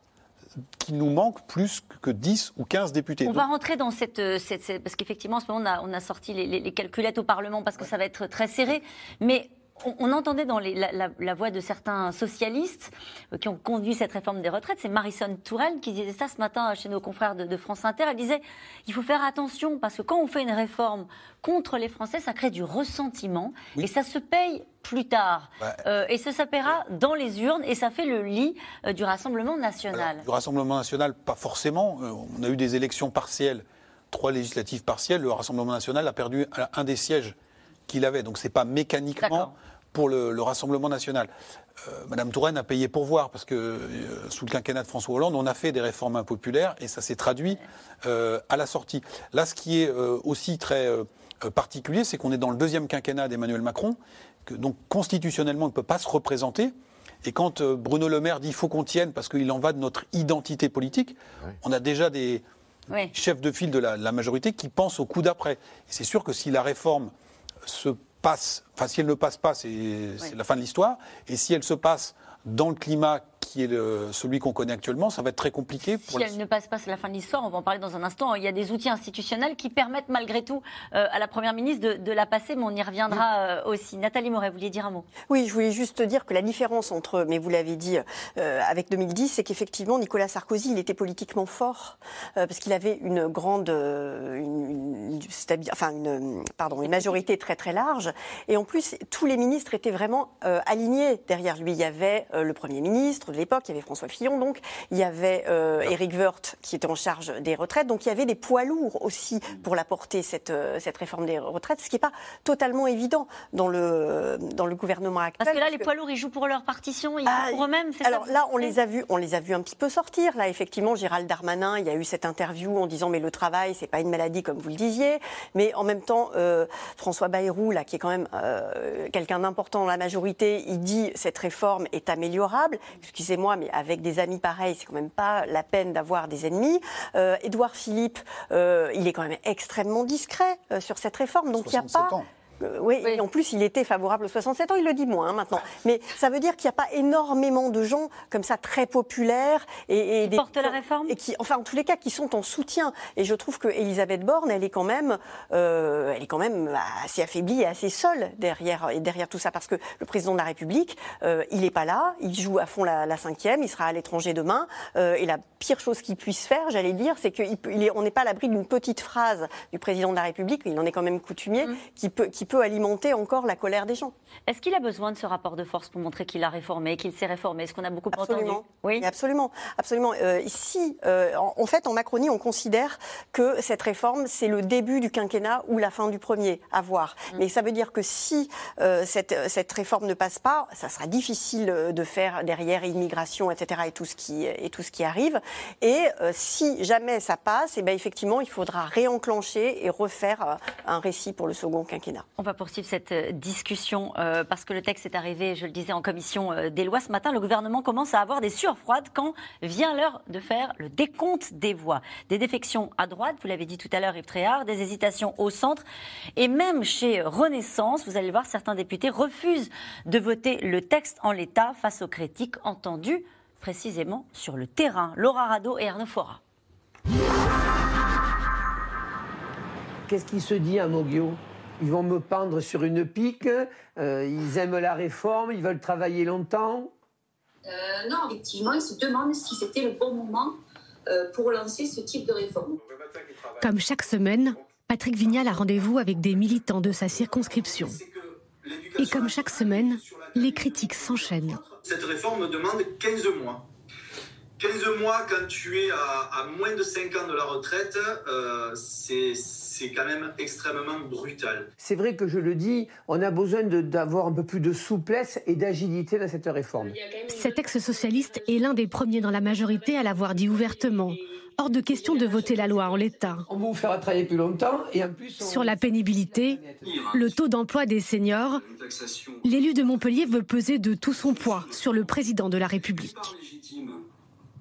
qu'il nous manque plus que 10 ou 15 députés. On Donc, va rentrer dans cette, euh, cette- cette- parce qu'effectivement en ce moment on a, on a sorti les, les- les calculettes au Parlement parce que ça va être très serré, mais on, on entendait dans les- la, la- la voix de certains socialistes euh, qui ont conduit cette réforme des retraites, c'est Marisol Touraine qui disait ça ce matin chez nos confrères de, de France Inter. Elle disait il faut faire attention parce que quand on fait une réforme contre les Français, ça crée du ressentiment et ça se paye plus tard. Ouais. Euh, et ça, ça paiera dans les urnes et ça fait le lit euh, du Rassemblement national. Du Rassemblement national, pas forcément. Euh, On a eu des élections partielles, trois législatives partielles. Le Rassemblement national a perdu un des sièges qu'il avait. Donc c'est pas mécaniquement pour le, le Rassemblement national. Euh, Madame Touraine a payé pour voir, parce que euh, sous le quinquennat de François Hollande, on a fait des réformes impopulaires et ça s'est traduit euh, à la sortie. Là, ce qui est euh, aussi très particulier, c'est qu'on est dans le deuxième quinquennat d'Emmanuel Macron, que donc constitutionnellement, il ne peut pas se représenter. Et quand euh, Bruno Le Maire dit qu'il faut qu'on tienne parce qu'il en va de notre identité politique, on a déjà des Oui. chefs de file de la, la majorité qui pensent au coup d'après. Et c'est sûr que si la réforme se passe, enfin si elle ne passe pas, c'est la fin de l'histoire. Et si elle se passe dans le climat qui est le- celui qu'on connaît actuellement, ça va être très compliqué pour Si la- elle ne passe pas, c'est la fin de l'histoire. On va en parler dans un instant. Il y a des outils institutionnels qui permettent malgré tout euh, à la Première ministre de, de la passer, mais on y reviendra euh, aussi. Nathalie Moret, vous vouliez dire un mot? Oui, je voulais juste dire que la différence entre, mais vous l'avez dit, euh, avec 2010, c'est qu'effectivement, Nicolas Sarkozy, il était politiquement fort, euh, parce qu'il avait une grande, euh, une, une stabi- enfin, une, pardon, une majorité très très large. Et en plus, tous les ministres étaient vraiment euh, alignés derrière lui. Il y avait euh, le Premier ministre de l'époque, il y avait François Fillon, donc, il y avait euh, Éric Woerth, qui était en charge des retraites. Donc, il y avait des poids lourds aussi pour la porter, cette, euh, cette réforme des retraites, ce qui n'est pas totalement évident dans le, dans le gouvernement actuel. Parce que là, les poids lourds, ils jouent pour leur partition, ils jouent pour eux-mêmes. c'est ça Alors là, on les a vus, on les a vus un petit peu sortir. Là, effectivement, Gérald Darmanin, il y a eu cette interview en disant mais le travail, c'est pas une maladie comme vous le disiez. Mais en même temps, euh, François Bayrou, là, qui est quand même euh, quelqu'un d'important dans la majorité, il dit cette réforme est améliorable. Excusez-moi, mais avec des amis pareils, c'est quand même pas la peine d'avoir des ennemis. Euh, Édouard Philippe, euh, il est quand même extrêmement discret euh, sur cette réforme. Donc il n'y a 67 pas. Oui, Et en plus, il était favorable aux 67 ans, il le dit moins hein, maintenant. Mais ça veut dire qu'il n'y a pas énormément de gens comme ça très populaires et, et qui portent la réforme et qui, enfin, en tous les cas, qui sont en soutien. Et je trouve que Elisabeth Borne, elle est quand même, euh, elle est quand même assez affaiblie et assez seule derrière et derrière tout ça, parce que le président de la République, euh, il n'est pas là, il joue à fond la, la cinquième, il sera à l'étranger demain, euh, et la pire chose qu'il puisse faire, j'allais dire, c'est qu'on n'est pas à l'abri d'une petite phrase du président de la République, il en est quand même coutumier, mm. qui peut, qui peut alimenter encore la colère des gens. Est-ce qu'il a besoin de ce rapport de force pour montrer qu'il a réformé, qu'il s'est réformé? Est-ce qu'on a beaucoup absolument. entendu Oui, absolument, absolument. Euh, ici, euh, en, fait, en Macronie, on considère que cette réforme, c'est le début du quinquennat ou la fin du premier, à voir. Mm. Mais ça veut dire que si euh, cette, cette réforme ne passe pas, ça sera difficile de faire derrière immigration, etc., et tout ce qui, et tout ce qui arrive. Et si jamais ça passe, et eh ben effectivement, il faudra réenclencher et refaire un récit pour le second quinquennat. On va poursuivre cette discussion parce que le texte est arrivé, je le disais, en commission des lois ce matin. Le gouvernement commence à avoir des sueurs froides quand vient l'heure de faire le décompte des voix. Des défections à droite, vous l'avez dit tout à l'heure, Yves Tréhard, des hésitations au centre. Et même chez Renaissance, vous allez voir, certains députés refusent de voter le texte en l'état face aux critiques entendues précisément sur le terrain. Laura Rado et Arnaud Fora. Qu'est-ce qui se dit à Moguio Ils vont me pendre sur une pique, euh, ils aiment la réforme, ils veulent travailler longtemps. Euh, non, effectivement, ils se demandent si c'était le bon moment euh, pour lancer ce type de réforme. Comme chaque semaine, Patrick Vignal a rendez-vous avec des militants de sa circonscription. Et comme chaque semaine, les critiques s'enchaînent. Cette réforme demande 15 mois. 15 mois quand tu es à, moins de 5 ans de la retraite, euh, c'est quand même extrêmement brutal. C'est vrai que je le dis, on a besoin d'avoir un peu plus de souplesse et d'agilité dans cette réforme. Cet ex-socialiste est l'un des premiers dans la majorité à l'avoir dit ouvertement. Hors de question de voter la loi en l'état. On va vous faire travailler plus longtemps et en plus... Sur la pénibilité, le taux d'emploi des seniors, l'élu de Montpellier veut peser de tout son poids sur le président de la République.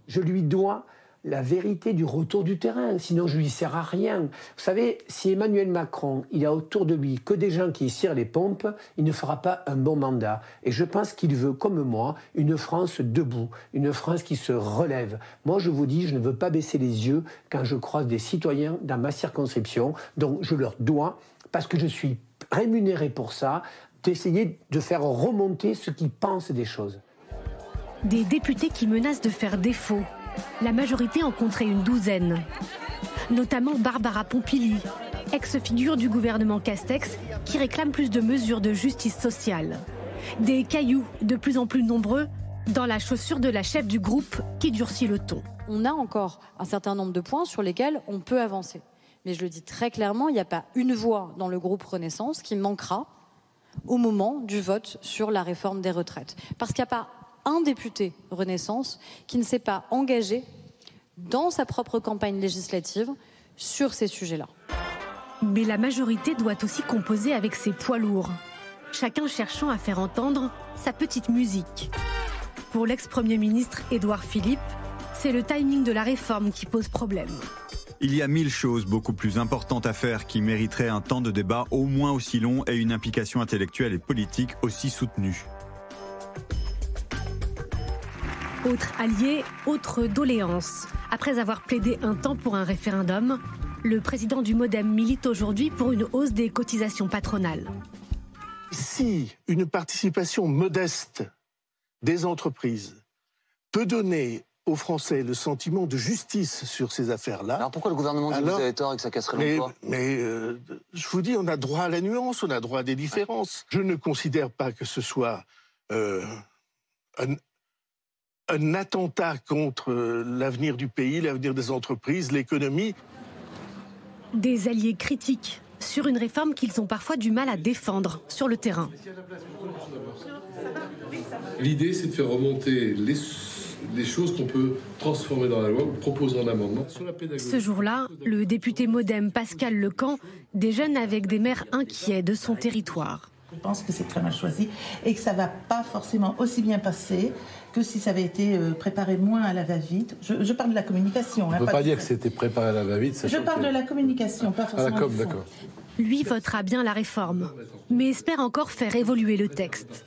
Je lui dois la vérité du retour du terrain, sinon je lui sers à rien. Vous savez, si Emmanuel Macron, il a autour de lui que des gens qui cirent les pompes, il ne fera pas un bon mandat. Et je pense qu'il veut, comme moi, une France debout, une France qui se relève. Moi, je vous dis, je ne veux pas baisser les yeux quand je croise des citoyens dans ma circonscription, donc je leur dois, parce que je suis rémunéré pour ça, d'essayer de faire remonter ce qu'ils pensent des choses. Des députés qui menacent de faire défaut. La majorité en compterait une douzaine. Notamment Barbara Pompili, ex-figure du gouvernement Castex, qui réclame plus de mesures de justice sociale. Des cailloux de plus en plus nombreux dans la chaussure de la chef du groupe qui durcit le ton. On a encore un certain nombre de points sur lesquels on peut avancer. Mais je le dis très clairement, il n'y a pas une voix dans le groupe Renaissance qui manquera au moment du vote sur la réforme des retraites. Parce qu'il n'y a pas un député Renaissance qui ne s'est pas engagé dans sa propre campagne législative sur ces sujets-là. Mais la majorité doit aussi composer avec ses poids lourds, chacun cherchant à faire entendre sa petite musique. Pour l'ex-premier ministre Édouard Philippe, c'est le timing de la réforme qui pose problème. Il y a mille choses beaucoup plus importantes à faire qui mériteraient un temps de débat au moins aussi long et une implication intellectuelle et politique aussi soutenue. Autre allié, autre doléance. Après avoir plaidé un temps pour un référendum, le président du Modem milite aujourd'hui pour une hausse des cotisations patronales. Si une participation modeste des entreprises peut donner aux Français le sentiment de justice sur ces affaires-là. Alors pourquoi le gouvernement dit que vous avez tort et que ça casserait l'emploi Mais, euh, je vous dis, on a droit à la nuance, on a droit à des différences. Je ne considère pas que ce soit euh, un, un attentat contre euh, l'avenir du pays, l'avenir des entreprises, l'économie. Des alliés critiques sur une réforme qu'ils ont parfois du mal à défendre sur le terrain. L'idée, c'est de faire remonter les, choses qu'on peut transformer dans la loi ou proposer un amendement sur la pédagogie. Ce jour-là, le député modem Pascal Lecamp déjeune avec des maires inquiets de son territoire. Je pense que c'est très mal choisi et que ça ne va pas forcément aussi bien passer que si ça avait été euh, préparé moins à la va-vite. Je, parle de la communication. On ne hein, peut pas, dire que c'était préparé à la va-vite. Je parle de la communication, pas forcément. Ah, d'accord. Lui votera bien la réforme. mais espère encore faire évoluer le texte.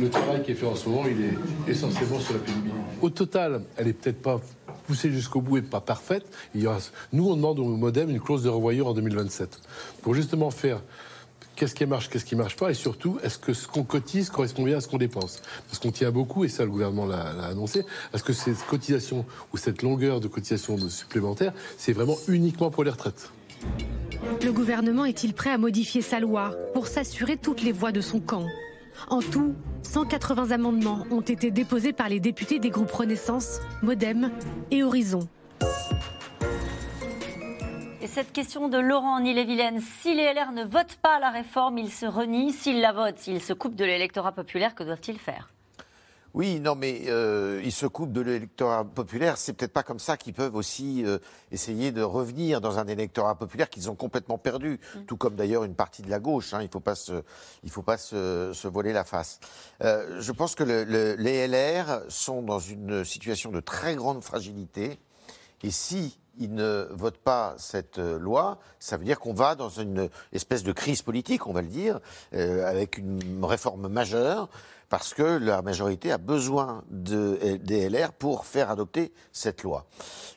Le travail qui est fait en ce moment, il est essentiellement sur la pénibilité. Au total, elle est peut-être pas poussée jusqu'au bout et pas parfaite. Il y aura... Nous, on demande au modem une clause de revoyure en 2027 pour justement faire qu'est-ce qui marche, qu'est-ce qui marche pas, et surtout, est-ce que ce qu'on cotise correspond bien à ce qu'on dépense? Parce qu'on tient beaucoup, et ça le gouvernement l'a annoncé, est-ce que cette cotisation ou cette longueur de cotisation supplémentaire, c'est vraiment uniquement pour les retraites. Le gouvernement est-il prêt à modifier sa loi pour s'assurer toutes les voix de son camp? En tout, 180 amendements ont été déposés par les députés des groupes Renaissance, Modem et Horizon. Et cette question de Laurent en Ille-et-Vilaine, si les LR ne votent pas la réforme, ils se renient. S'ils la votent, s'ils se coupent de l'électorat populaire, que doivent-ils faire? Oui, non, mais euh, ils se coupent de l'électorat populaire. C'est peut-être pas comme ça qu'ils peuvent aussi euh, essayer de revenir dans un électorat populaire qu'ils ont complètement perdu, mm. tout comme d'ailleurs une partie de la gauche. Hein, il faut pas se, il faut pas se, se voler la face. Euh, je pense que le, le, les LR sont dans une situation de très grande fragilité, et si ils ne votent pas cette euh, loi, ça veut dire qu'on va dans une espèce de crise politique, on va le dire, euh, avec une réforme majeure, parce que la majorité a besoin de, des LR pour faire adopter cette loi.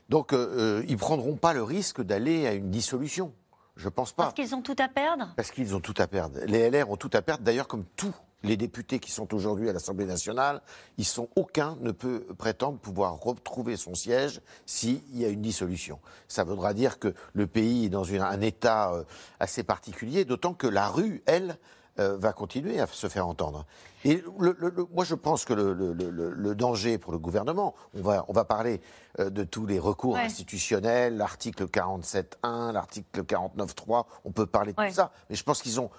Donc, euh, ils ne prendront pas le risque d'aller à une dissolution. Je pense pas. Parce qu'ils ont tout à perdre? Parce qu'ils ont tout à perdre. Les LR ont tout à perdre, d'ailleurs, comme tout les députés qui sont aujourd'hui à l'Assemblée nationale, ils sont aucun ne peut prétendre pouvoir retrouver son siège s'il y a une dissolution. Ça voudra dire que le pays est dans une, un état euh, assez particulier, d'autant que la rue, elle, euh, va continuer à se faire entendre. Et le, le, le, moi, je pense que le, danger pour le gouvernement, on va, on va parler euh, de tous les recours ouais. institutionnels, l'article 47.1, l'article 49.3, on peut parler de ouais. tout ça, mais je pense qu'ils ont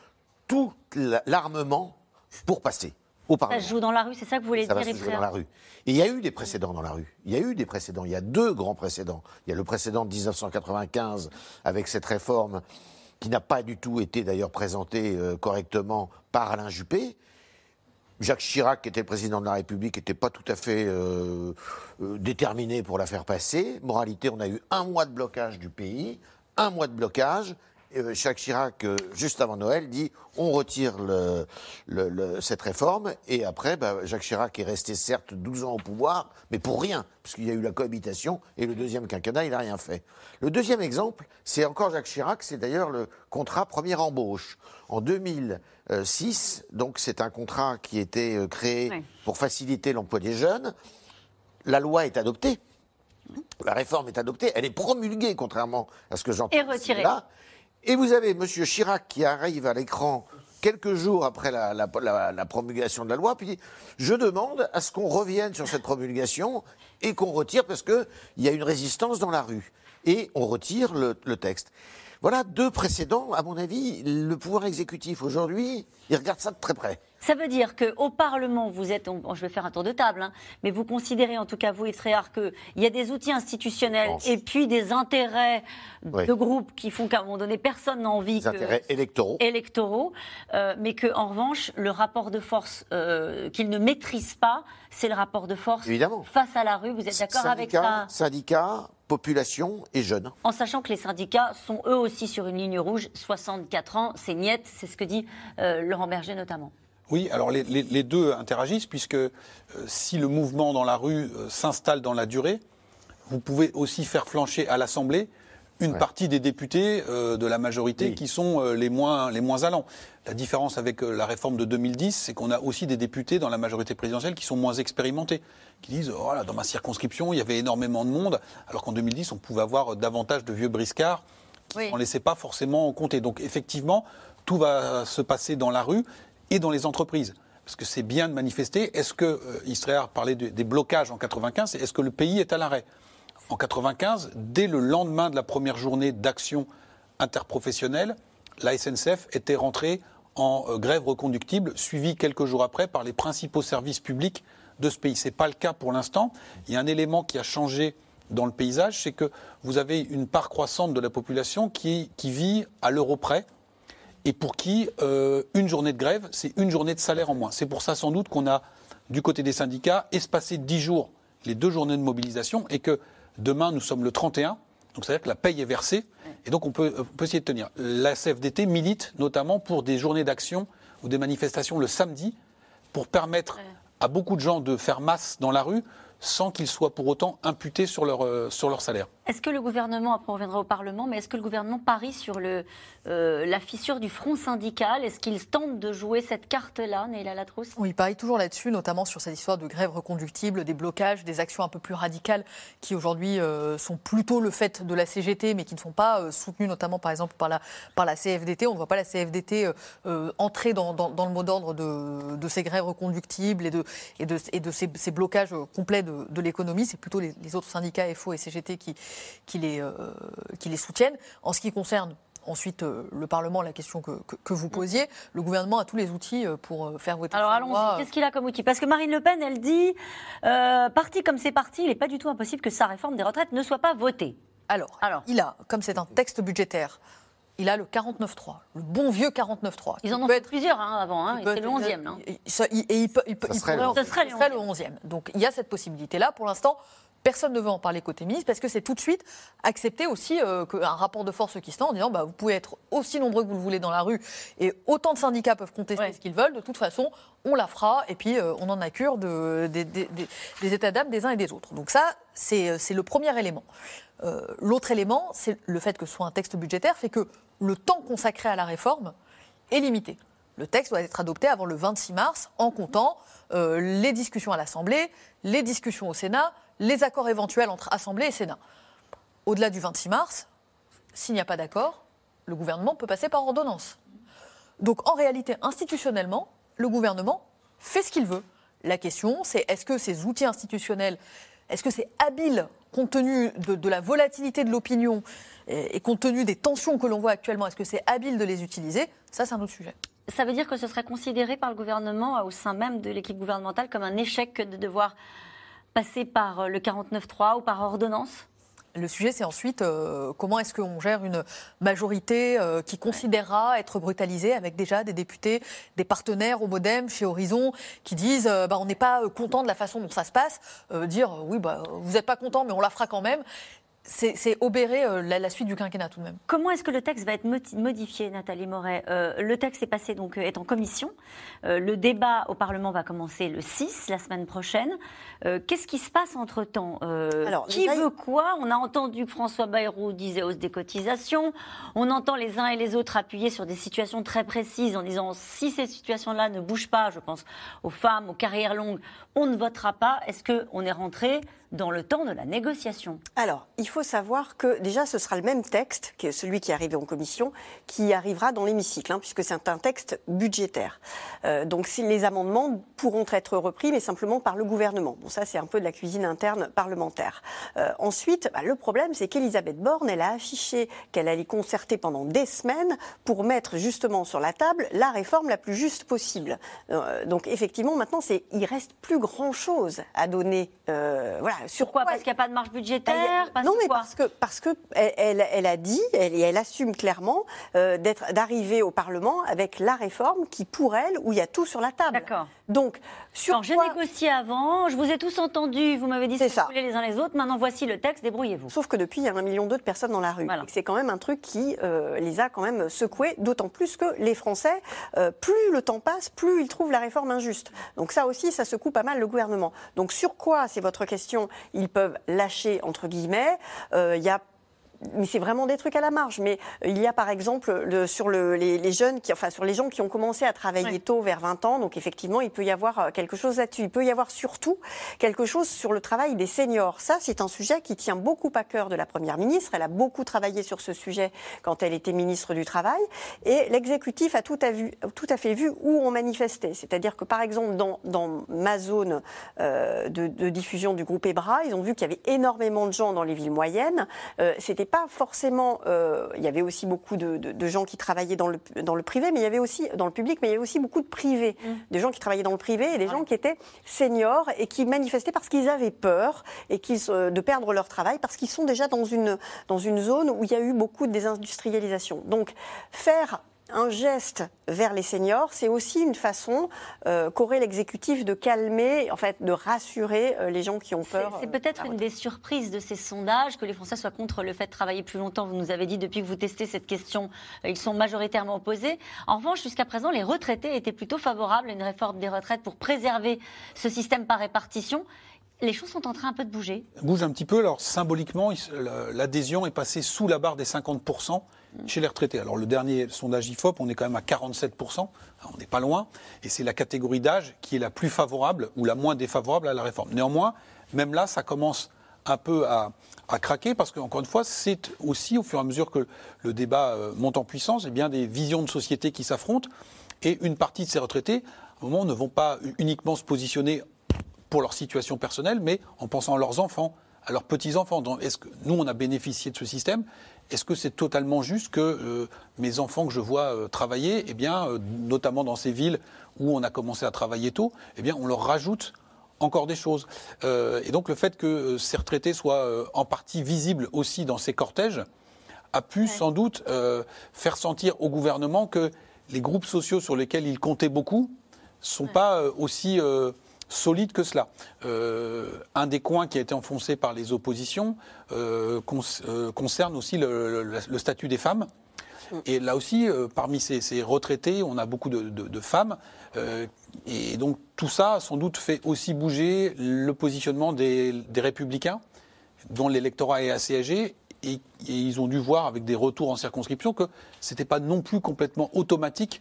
tout l'armement pour passer. Au Parlement. Ça se joue dans la rue, c'est ça que vous voulez ça dire va se jouer dans la rue. Et il y a eu des précédents dans la rue. Il y a eu des précédents. Il y a deux grands précédents. Il y a le précédent de 1995 avec cette réforme qui n'a pas du tout été d'ailleurs présentée euh, correctement par Alain Juppé. Jacques Chirac, qui était le président de la République, n'était pas tout à fait euh, euh, déterminé pour la faire passer. Moralité, on a eu un mois de blocage du pays, un mois de blocage, euh, Jacques Chirac, euh, juste avant Noël, dit on retire le, le, le, cette réforme. Et après, bah, Jacques Chirac est resté certes 12 ans au pouvoir, mais pour rien, parce qu'il y a eu la cohabitation. Et le deuxième quinquennat, il n'a rien fait. Le deuxième exemple, c'est encore Jacques Chirac, c'est d'ailleurs le contrat première embauche. En 2006, donc c'est un contrat qui était euh, créé pour faciliter l'emploi des jeunes. La loi est adoptée. La réforme est adoptée, elle est promulguée, contrairement à ce que j'entends. Et retirée. Là. Et vous avez M. Chirac qui arrive à l'écran quelques jours après la, promulgation de la loi, puis je demande à ce qu'on revienne sur cette promulgation et qu'on retire parce qu'il y a une résistance dans la rue. Et on retire le texte. Voilà deux précédents. À mon avis, le pouvoir exécutif aujourd'hui, il regarde ça de très près. Ça veut dire qu'au Parlement, vous êtes, je vais faire un tour de table, hein, mais vous considérez, en tout cas vous, Istréard, qu'il y a des outils institutionnels et puis des intérêts oui. de groupe qui font qu'à un moment donné, personne n'a envie des que... intérêts électoraux. électoraux euh, mais qu'en revanche, le rapport de force euh, qu'ils ne maîtrisent pas, c'est le rapport de force Évidemment. face à la rue. Vous êtes d'accord avec ça? Syndicats, population et jeunes. En sachant que les syndicats sont eux aussi sur une ligne rouge, 64 ans, c'est niette, c'est ce que dit euh, Laurent Berger notamment. Oui, alors les, les, les, deux interagissent puisque euh, si le mouvement dans la rue euh, s'installe dans la durée, vous pouvez aussi faire flancher à l'Assemblée une ouais. partie des députés euh, de la majorité oui. qui sont euh, les moins les moins allants. La différence avec euh, la réforme de 2010, c'est qu'on a aussi des députés dans la majorité présidentielle qui sont moins expérimentés, qui disent oh là, dans ma circonscription, il y avait énormément de monde, alors qu'en 2010, on pouvait avoir davantage de vieux briscards qui oui. n'en laissaient pas forcément compter. Donc effectivement, tout va se passer dans la rue et dans les entreprises. Parce que c'est bien de manifester. Est-ce que, euh, Istréard parlait de, des blocages en 95, est-ce que le pays est à l'arrêt? En 95, dès le lendemain de la première journée d'action interprofessionnelle, la SNCF était rentrée en euh, grève reconductible, suivie quelques jours après par les principaux services publics de ce pays. Ce n'est pas le cas pour l'instant. Il y a un élément qui a changé dans le paysage, c'est que vous avez une part croissante de la population qui, vit à l'euro près, et pour qui euh, une journée de grève, c'est une journée de salaire en moins. C'est pour ça sans doute qu'on a, du côté des syndicats, espacé dix jours les deux journées de mobilisation et que demain, nous sommes le 31, donc c'est-à-dire que la paye est versée Et donc on peut, on peut essayer de tenir. La CFDT milite notamment pour des journées d'action ou des manifestations le samedi pour permettre à beaucoup de gens de faire masse dans la rue sans qu'ils soient pour autant imputés sur leur, euh, sur leur salaire. Est-ce que le gouvernement, après on reviendra au Parlement, mais est-ce que le gouvernement parie sur le, euh, la fissure du front syndical? Est-ce qu'il tente de jouer cette carte-là, Neila Latrousse Oui, il parie toujours là-dessus, notamment sur cette histoire de grève reconductible, des blocages, des actions un peu plus radicales qui aujourd'hui euh, sont plutôt le fait de la CGT, mais qui ne sont pas euh, soutenues notamment par exemple par la, par la CFDT. On ne voit pas la CFDT euh, euh, entrer dans, dans- dans le mot d'ordre de, de ces grèves reconductibles et de, et de, et de ces, ces blocages complets de, de l'économie. C'est plutôt les, les autres syndicats FO et CGT qui, qui, les, euh, qui les soutiennent. En ce qui concerne Ensuite, euh, le Parlement, la question que, que- que vous posiez, le gouvernement a tous les outils euh, pour faire voter Alors allons-y, qu'est-ce qu'il a comme outil? Parce que Marine Le Pen, elle dit, euh, parti comme c'est parti, il n'est pas du tout impossible que sa réforme des retraites ne soit pas votée. Alors, il a, comme c'est un texte budgétaire, il a le 49.3, le bon vieux 49.3. Ils en ont fait plusieurs hein, avant, hein, c'est le 11e. là. Et ça- il- et il peut- il peut- Ça il serait pourrait- le- Ce serait le ce serait le 11e. Donc il y a cette possibilité-là. Pour l'instant, personne ne veut en parler côté ministre parce que c'est tout de suite accepter aussi euh, qu'un rapport de force qui se tend en disant bah, vous pouvez être aussi nombreux que vous le voulez dans la rue et autant de syndicats peuvent contester ce qu'ils veulent. De toute façon, on la fera et puis euh, on en a cure de, des, états d'âme des uns et des autres. Donc ça, c'est euh, c'est le premier élément. Euh, L'autre élément, c'est le fait que ce soit un texte budgétaire, fait que le temps consacré à la réforme est limité. Le texte doit être adopté avant le 26 mars, en comptant euh, les discussions à l'Assemblée, les discussions au Sénat, les accords éventuels entre Assemblée et Sénat. Au-delà du 26 mars, s'il n'y a pas d'accord, le gouvernement peut passer par ordonnance. Donc en réalité, institutionnellement, le gouvernement fait ce qu'il veut. La question, c'est est-ce que ces outils institutionnels, est-ce que c'est habile compte tenu de, la volatilité de l'opinion et, et compte tenu des tensions que l'on voit actuellement, est-ce que c'est habile de les utiliser? Ça, c'est un autre sujet. Ça veut dire que ce serait considéré par le gouvernement, euh, au sein même de l'équipe gouvernementale, comme un échec de devoir passer par euh, le 49.3 ou par ordonnance? Le sujet, c'est ensuite euh, comment est-ce qu'on gère une majorité euh, qui considérera être brutalisée avec déjà des députés, des partenaires au Modem, chez Horizon, qui disent euh, bah, on n'est pas content de la façon dont ça se passe. Dire oui, bah, vous n'êtes pas content, mais on la fera quand même. C'est obérer euh, la, la suite du quinquennat tout de même. Comment est-ce que le texte va être modifié, Nathalie Moret? Euh, Le texte est passé donc euh, est en commission. Euh, le débat au Parlement va commencer le 6, la semaine prochaine. Euh, Qu'est-ce qui se passe entre temps Alors, Qui il- veut quoi? On a entendu que François Bayrou disait hausse des cotisations. On entend les uns et les autres appuyer sur des situations très précises en disant si ces situations-là ne bougent pas, je pense aux femmes, aux carrières longues, on ne votera pas. Est-ce qu'on est rentré dans le temps de la négociation Alors, il faut savoir que déjà, ce sera le même texte, que celui qui est arrivé en commission, qui arrivera dans l'hémicycle, hein, puisque c'est un texte budgétaire. Euh, donc, les amendements pourront être repris, mais simplement par le gouvernement. Bon, ça, c'est un peu de la cuisine interne parlementaire. Euh, ensuite, bah, le problème, c'est qu'Elisabeth Borne, elle a affiché qu'elle allait concerter pendant des semaines pour mettre justement sur la table la réforme la plus juste possible. Euh, donc, effectivement, maintenant, il reste plus grand-chose à donner. voilà, sur Pourquoi Parce qu'il n'y a pas de marge budgétaire Parce non, mais quoi parce que parce que elle, elle- a dit elle, et elle assume clairement euh, d'être d'arriver au Parlement avec la réforme qui pour elle où il y a tout sur la table. D'accord. Donc sur Alors, j'ai quoi- négocié avant, je vous ai tous entendus, vous m'avez dit ce que vous voulez les uns les autres, maintenant voici le texte, débrouillez-vous. Sauf que depuis, il y a un million de personnes dans la rue. Que C'est quand même un truc qui euh, les a quand même secoués, d'autant plus que les Français, euh, plus le temps passe, plus ils trouvent la réforme injuste. Donc ça aussi, ça secoue pas mal le gouvernement. Donc sur quoi, c'est votre question, ils peuvent lâcher, entre guillemets. Euh, mais c'est vraiment des trucs à la marge. Mais euh, il y a par exemple le- sur le- les, les jeunes, qui, enfin sur les gens qui ont commencé à travailler tôt, vers 20 ans. Donc effectivement, il peut y avoir euh, quelque chose là-dessus. Il peut y avoir surtout quelque chose sur le travail des seniors. Ça, c'est un sujet qui tient beaucoup à cœur de la première ministre. Elle a beaucoup travaillé sur ce sujet quand elle était ministre du travail. Et l'exécutif a tout à, vu, tout à fait vu où on manifestait. C'est-à-dire que par exemple dans, dans ma zone euh, de, de diffusion du groupe EBRA, ils ont vu qu'il y avait énormément de gens dans les villes moyennes. Euh, C'était pas forcément. euh, il y avait aussi beaucoup de, de- de gens qui travaillaient dans le, dans le privé, mais il y avait aussi dans le public, mais il y avait aussi beaucoup de privés, des gens qui travaillaient dans le privé et des gens qui étaient seniors et qui manifestaient parce qu'ils avaient peur et euh, de perdre leur travail parce qu'ils sont déjà dans une dans une zone où il y a eu beaucoup de désindustrialisation. Donc faire un geste vers les seniors, c'est aussi une façon euh, qu'aurait l'exécutif de calmer, en fait, de rassurer euh, les gens qui ont peur. C'est peut-être une des surprises de ces sondages que les Français soient contre le fait de travailler plus longtemps. Vous nous avez dit depuis que vous testez cette question, ils sont majoritairement opposés. En revanche, jusqu'à présent, les retraités étaient plutôt favorables à une réforme des retraites pour préserver ce système par répartition. Les choses sont en train un peu de bouger. Bouge un petit peu. Alors symboliquement, l'adhésion est passée sous la barre des 50 chez les retraités. Alors le dernier sondage IFOP, on est quand même à 47%, on n'est pas loin, et c'est la catégorie d'âge qui est la plus favorable ou la moins défavorable à la réforme. Néanmoins, même là, ça commence un peu à, craquer parce qu'encore une fois, c'est aussi au fur et à mesure que le débat euh, monte en puissance, eh des visions de société qui s'affrontent, et une partie de ces retraités, au moment, ne vont pas uniquement se positionner pour leur situation personnelle, mais en pensant à leurs enfants, à leurs petits-enfants. Est-ce que nous, on a bénéficié de ce système? Est-ce que c'est totalement juste que euh, mes enfants que je vois euh, travailler, eh bien, euh, notamment dans ces villes où on a commencé à travailler tôt, eh bien, on leur rajoute encore des choses. et donc le fait que ces retraités soient en partie visibles aussi dans ces cortèges a pu sans doute faire sentir au gouvernement que les groupes sociaux sur lesquels il comptait beaucoup sont pas aussi solide que cela. Euh, un des coins qui a été enfoncé par les oppositions euh, euh, concerne aussi le, statut des femmes. Et là aussi, parmi ces, retraités, on a beaucoup de, femmes. et donc tout ça sans doute fait aussi bouger le positionnement des, républicains, dont l'électorat est assez âgé. Et, et, ils ont dû voir avec des retours en circonscription que ce n'était pas non plus complètement automatique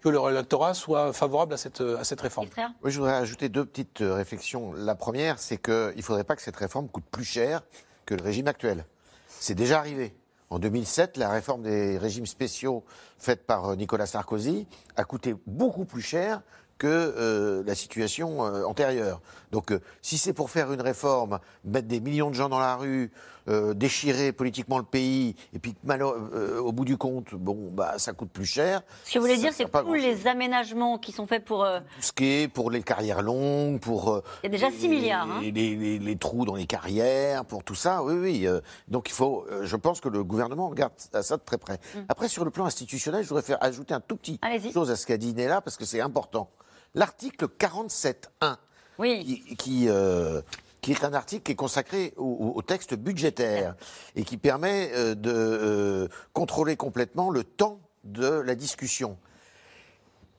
que le électorat soit favorable à cette, à cette réforme. Oui, je voudrais ajouter deux petites euh, réflexions. La première, c'est qu'il ne faudrait pas que cette réforme coûte plus cher que le régime actuel. C'est déjà arrivé. En 2007, la réforme des régimes spéciaux faite par euh, Nicolas Sarkozy a coûté beaucoup plus cher que euh, la situation antérieure. Donc, si c'est pour faire une réforme, mettre des millions de gens dans la rue, euh, déchirer politiquement le pays, et puis euh, au bout du compte, bon, bah, ça coûte plus cher. Ce que vous voulez dire, c'est tous les aménagements qui sont faits pour. Euh, Ce qui est pour les carrières longues, pour. il y a déjà 6 milliards. Hein. Les, trous dans les carrières, pour tout ça, oui, oui. donc il faut. je pense que le gouvernement regarde ça de très près. Mm. Après, sur le plan institutionnel, je voudrais faire ajouter un tout petit chose à ce qu'a dit Néla, parce que c'est important. L'article 47.1 oui. qui, qui est un article qui est consacré au, texte budgétaire et qui permet euh, de euh, contrôler complètement le temps de la discussion.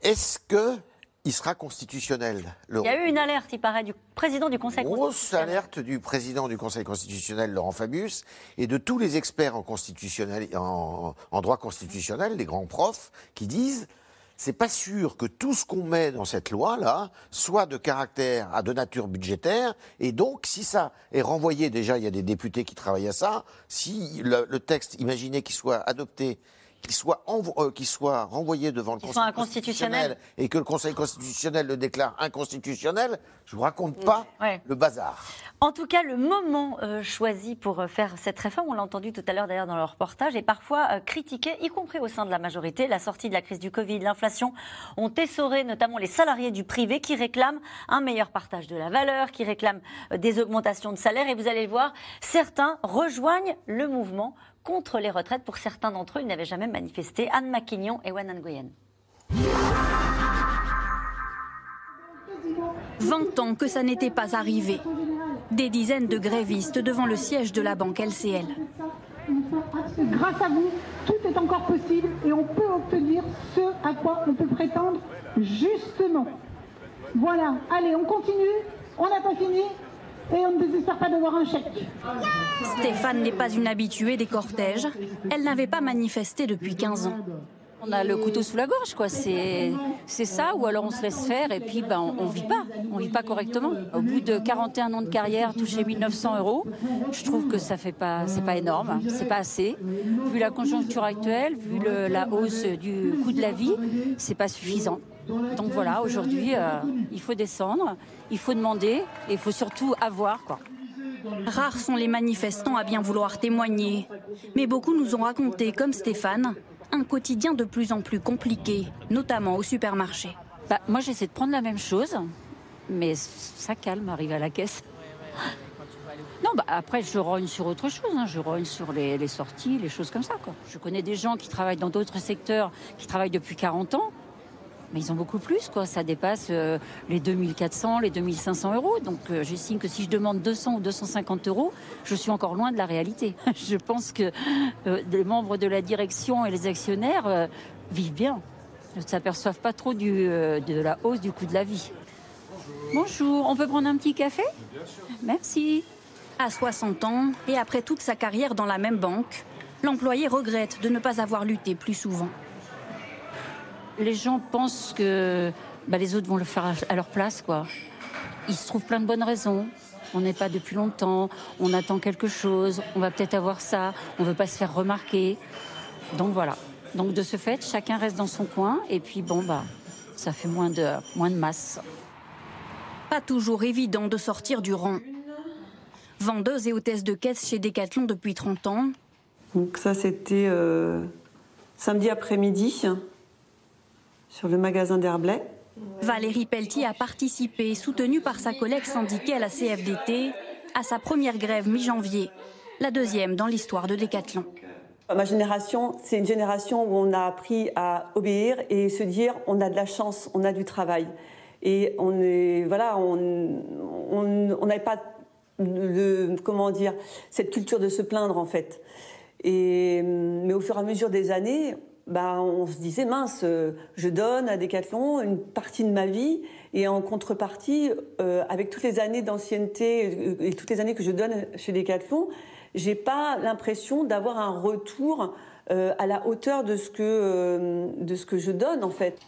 Est-ce que il sera constitutionnel Il y a eu une alerte, il paraît, du président du Conseil constitutionnel. Grosse alerte du président du Conseil constitutionnel, Laurent Fabius, et de tous les experts en, constitutionnel, en, en droit constitutionnel, les grands profs, qui disent c'est pas sûr que tout ce qu'on met dans cette loi-là soit de caractère à de nature budgétaire. Et donc, si ça est renvoyé, déjà, il y a des députés qui travaillent à ça, si le, le texte, imaginez qu'il soit adopté qu'il soit, euh, soit renvoyé devant le Conseil constitutionnel et que le Conseil constitutionnel le déclare inconstitutionnel, je ne vous raconte pas le bazar. En tout cas, le moment euh, choisi pour euh, faire cette réforme, on l'a entendu tout à l'heure d'ailleurs dans le reportage, est parfois critiqué, y compris au sein de la majorité. La sortie de la crise du Covid, l'inflation ont essoré notamment les salariés du privé qui réclament un meilleur partage de la valeur, qui réclament des augmentations de salaire. Et vous allez le voir, certains rejoignent le mouvement contre les retraites. Pour certains d'entre eux, ils n'avaient jamais manifesté. Anne Maquignon et Wan Nguyen. 20 ans que ça n'était pas arrivé. Des dizaines de grévistes devant le siège de la banque LCL. Grâce à vous, tout est encore possible et on peut obtenir ce à quoi on peut prétendre justement. Voilà, allez, on continue, on n'a pas fini, et on ne désespère pas d'avoir un chèque. Stéphane n'est pas une habituée des cortèges. Elle n'avait pas manifesté depuis 15 ans. On a le couteau sous la gorge, quoi. C'est, c'est ça, ou alors on se laisse faire et puis ben, on, ne vit pas. On vit pas correctement. Au bout de 41 ans de carrière, toucher 1900 euros, je trouve que ça fait pas, c'est pas énorme, c'est pas assez. Vu la conjoncture actuelle, vu la hausse du coût de la vie, c'est pas suffisant. Donc voilà, aujourd'hui, euh, il faut descendre, il faut demander et il faut surtout avoir, quoi. Rares sont les manifestants à bien vouloir témoigner, mais beaucoup nous ont raconté, comme Stéphane, un quotidien de plus en plus compliqué, notamment au supermarché. Bah, moi, j'essaie de prendre la même chose, mais ça calme, arrive à la caisse. Non, bah après, je rogne sur autre chose. Hein. Je rogne sur les, les, sorties, les choses comme ça. Quoi. Je connais des gens qui travaillent dans d'autres secteurs, qui travaillent depuis 40 ans. Mais ils ont beaucoup plus, quoi. Ça dépasse euh, les 2400, les 2500 euros. Donc, euh, j'estime que si je demande 200 ou 250 euros, je suis encore loin de la réalité. je pense que euh, les membres de la direction et les actionnaires vivent bien. Ils ne s'aperçoivent pas trop de la hausse du coût de la vie. Bonjour, on peut prendre un petit café? Merci. À 60 ans et après toute sa carrière dans la même banque, l'employé regrette de ne pas avoir lutté plus souvent les gens pensent que bah, les autres vont le faire à leur place, quoi. Ils se trouvent plein de bonnes raisons. On n'est pas depuis longtemps, on attend quelque chose, on va peut-être avoir ça, on ne veut pas se faire remarquer. Donc voilà. Donc de ce fait, chacun reste dans son coin et puis bon bah ça fait moins de moins de masse. Pas toujours évident de sortir du rang. Vendeuse et hôtesse de caisse chez Decathlon depuis 30 ans. Donc ça c'était euh, samedi après-midi sur le magasin d'Herblay. Valérie Pelletier a participé, soutenue par sa collègue syndiquée à la CFDT, à sa première grève mi-janvier, la deuxième dans l'histoire de Décathlon. Ma génération, c'est une génération où on a appris à obéir et se dire on a de la chance, on a du travail. Et on est, voilà, on n'avait pas le, comment dire, cette culture de se plaindre en fait. Et, mais au fur et à mesure des années, bah, on se disait mince, euh, je donne à Decathlon une partie de ma vie et en contrepartie, euh, avec toutes les années d'ancienneté et toutes les années que je donne chez Decathlon, j'ai pas l'impression d'avoir un retour euh, à la hauteur de ce que de ce que je donne en fait.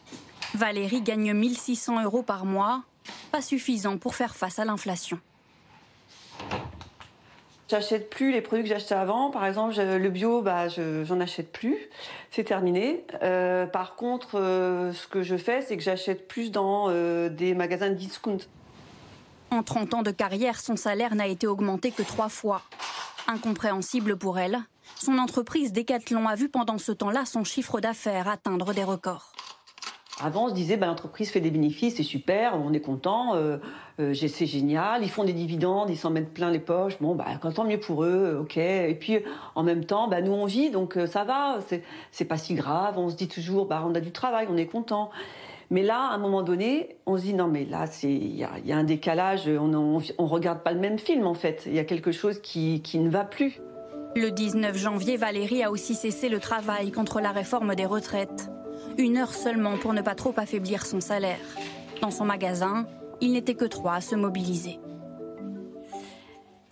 Valérie gagne 1600 euros par mois, pas suffisant pour faire face à l'inflation. J'achète plus les produits que j'achetais avant. Par exemple, le bio, bah, je j'en achète plus. C'est terminé. Euh, par contre, euh, ce que je fais, c'est que j'achète plus dans euh, des magasins de discount. En 30 ans de carrière, son salaire n'a été augmenté que trois fois. Incompréhensible pour elle, son entreprise Decathlon a vu pendant ce temps-là son chiffre d'affaires atteindre des records. Avant, on se disait, bah, l'entreprise fait des bénéfices, c'est super, on est content, euh, euh, c'est génial, ils font des dividendes, ils s'en mettent plein les poches, bon, bah, tant mieux pour eux, ok. Et puis, en même temps, bah, nous, on vit, donc euh, ça va, c'est pas si grave, on se dit toujours, bah, on a du travail, on est content. Mais là, à un moment donné, on se dit, non, mais là, il y a, un décalage, on, on, regarde pas le même film, en fait. Il y a quelque chose qui, qui ne va plus. Le 19 janvier, Valérie a aussi cessé le travail contre la réforme des retraites. Une heure seulement pour ne pas trop affaiblir son salaire. Dans son magasin, il n'était que trois à se mobiliser.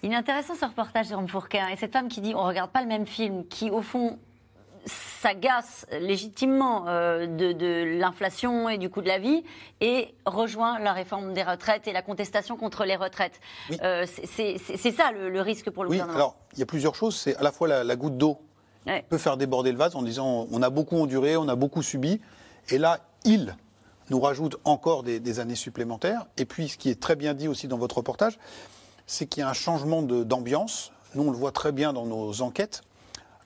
Il est intéressant ce reportage, Jérôme Fourquin. Et cette femme qui dit on ne regarde pas le même film, qui au fond s'agace légitimement euh, de, l'inflation et du coût de la vie et rejoint la réforme des retraites et la contestation contre les retraites. Euh, c'est ça le, risque pour le oui, gouvernement. Alors, il y a plusieurs choses. C'est à la fois la goutte d'eau peut faire déborder le vase en disant on a beaucoup enduré, on a beaucoup subi. Et là, il nous rajoute encore des, années supplémentaires. Et puis, ce qui est très bien dit aussi dans votre reportage, c'est qu'il y a un changement d'ambiance. Nous, on le voit très bien dans nos enquêtes,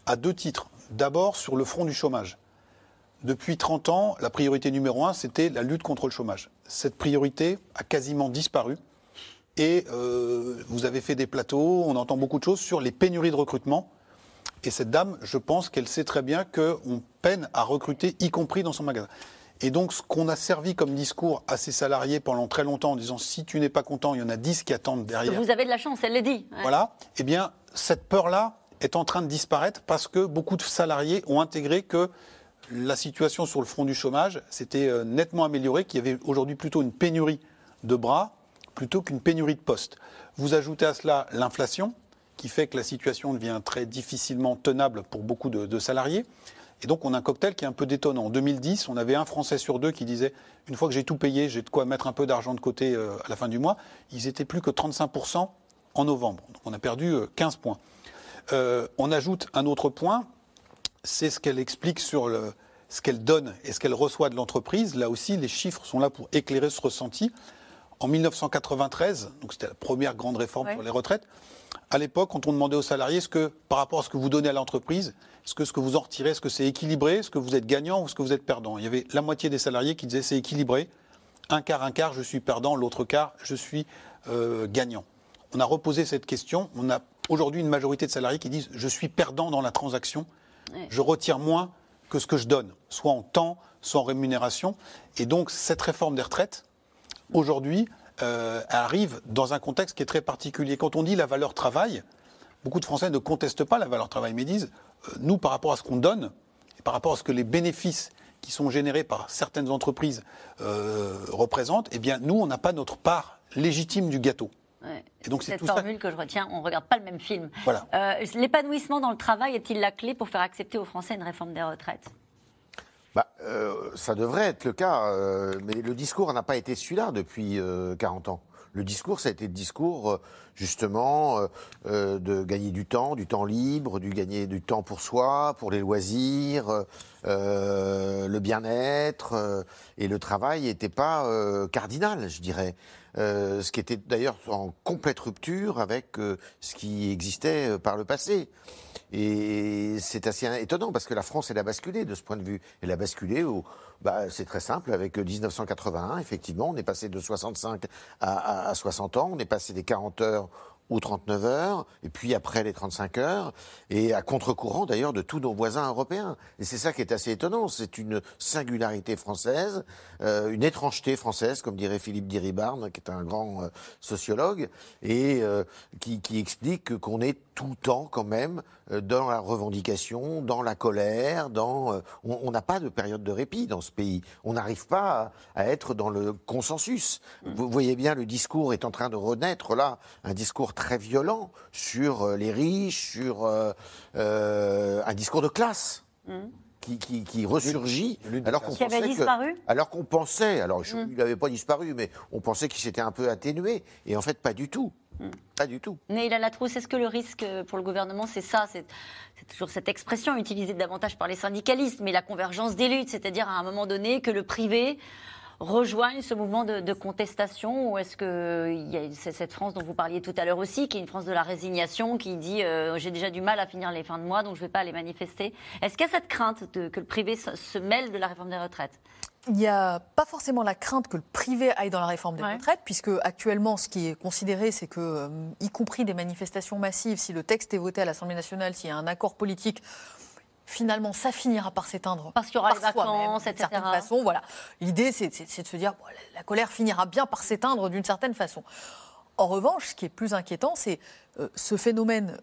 à deux titres. D'abord, sur le front du chômage. Depuis 30 ans, la priorité numéro un, c'était la lutte contre le chômage. Cette priorité a quasiment disparu. Et euh, vous avez fait des plateaux, on entend beaucoup de choses sur les pénuries de recrutement et cette dame, je pense qu'elle sait très bien qu'on peine à recruter, y compris dans son magasin. Et donc, ce qu'on a servi comme discours à ses salariés pendant très longtemps en disant si tu n'es pas content, il y en a 10 qui attendent derrière. Vous avez de la chance, elle l'a dit. Voilà. Eh bien, cette peur-là est en train de disparaître parce que beaucoup de salariés ont intégré que la situation sur le front du chômage s'était euh, nettement améliorée, qu'il y avait aujourd'hui plutôt une pénurie de bras plutôt qu'une pénurie de postes. Vous ajoutez à cela l'inflation, qui fait que la situation devient très difficilement tenable pour beaucoup de, salariés. Et donc on a un cocktail qui est un peu détonnant. En 2010, on avait un Français sur deux qui disait une fois que j'ai tout payé, j'ai de quoi mettre un peu d'argent de côté euh, à la fin du mois. Ils étaient plus que 35% en novembre. Donc on a perdu 15 euh, points. Euh, on ajoute un autre point, c'est ce qu'elle explique sur le, ce qu'elle donne et ce qu'elle reçoit de l'entreprise. Là aussi, les chiffres sont là pour éclairer ce ressenti. En 1993, donc c'était la première grande réforme pour les retraites, à l'époque, quand on demandait aux salariés, est-ce que par rapport à ce que vous donnez à l'entreprise, est-ce que ce que vous en retirez, est-ce que c'est équilibré, est-ce que vous êtes gagnant ou est-ce que vous êtes perdant? Il y avait la moitié des salariés qui disaient c'est équilibré, un quart, un quart, je suis perdant, l'autre quart, je suis euh, gagnant. on a reposé cette question. On a aujourd'hui une majorité de salariés qui disent je suis perdant dans la transaction, je retire moins que ce que je donne, soit en temps, soit en rémunération. Et donc cette réforme des retraites, aujourd'hui, euh, arrive dans un contexte qui est très particulier. Quand on dit la valeur travail, beaucoup de Français ne contestent pas la valeur travail, mais disent, euh, nous, par rapport à ce qu'on donne, et par rapport à ce que les bénéfices qui sont générés par certaines entreprises euh, représentent, eh bien, nous, on n'a pas notre part légitime du gâteau. Et donc c'est cette formule que je retiens, on ne regarde pas le même film. L'épanouissement dans le travail est-il la clé pour faire accepter aux Français une réforme des retraites? Bah, ça devrait être le cas, mais le discours n'a pas été celui-là depuis 40 ans. Le discours, ça a été le discours, euh, justement, euh, euh, de gagner du temps, du temps libre, du gagner du temps pour soi, pour les loisirs, le bien-être. et le travail n'était pas cardinal, je dirais. Ce qui était d'ailleurs en complète rupture avec ce qui existait par le passé. Et c'est assez étonnant parce que la France, elle a basculé de ce point de vue. Elle a basculé au, bah, c'est très simple. Avec 1981, effectivement, on est passé de 65 à, à 60 ans. On est passé des 40 heures ou 39 heures, et puis après les 35 heures, et à contre-courant d'ailleurs de tous nos voisins européens. Et c'est ça qui est assez étonnant, c'est une singularité française, euh, une étrangeté française, comme dirait Philippe Diribarne, qui est un grand euh, sociologue, et euh, qui, qui, explique qu'on est tout le temps quand même dans la revendication, dans la colère, dans on n'a pas de période de répit dans ce pays. On n'arrive pas à, à, être dans le consensus. Vous voyez bien, le discours est en train de renaître là, un discours très violent sur euh, les riches, sur euh, euh, un discours de classe. Mmh. Qui, qui, ressurgit alors qu'on pensait disparu. alors qu'on pensait alors mmh. il n'avait pas disparu mais on pensait qu'il s'était un peu atténué et en fait pas du tout. Mmh. pas du tout. Neila Latrousse est-ce que le risque pour le gouvernement c'est ça c'est toujours cette expression utilisée davantage par les syndicalistes mais la convergence des luttes c'est-à-dire à un moment donné que le privé rejoignent ce mouvement de, contestation Ou est-ce qu'il y a cette France dont vous parliez tout à l'heure aussi, qui est une France de la résignation, qui dit euh, j'ai déjà du mal à finir les fins de mois, donc je ne vais pas aller manifester. Est-ce qu'il y a cette crainte que le privé se, mêle de la réforme des retraites? Il n'y a pas forcément la crainte que le privé aille dans la réforme des retraites, puisque actuellement, ce qui est considéré, c'est que, euh, y compris des manifestations massives, si le texte est voté à l'Assemblée nationale, s'il y a un accord politique, finalement, ça finira par s'éteindre. Parce qu'il y aura les vacances, etc. D'une certaine façon, voilà. L'idée, c'est de se dire, la colère finira bien par s'éteindre d'une certaine façon. En revanche, ce qui est plus inquiétant, c'est euh, ce phénomène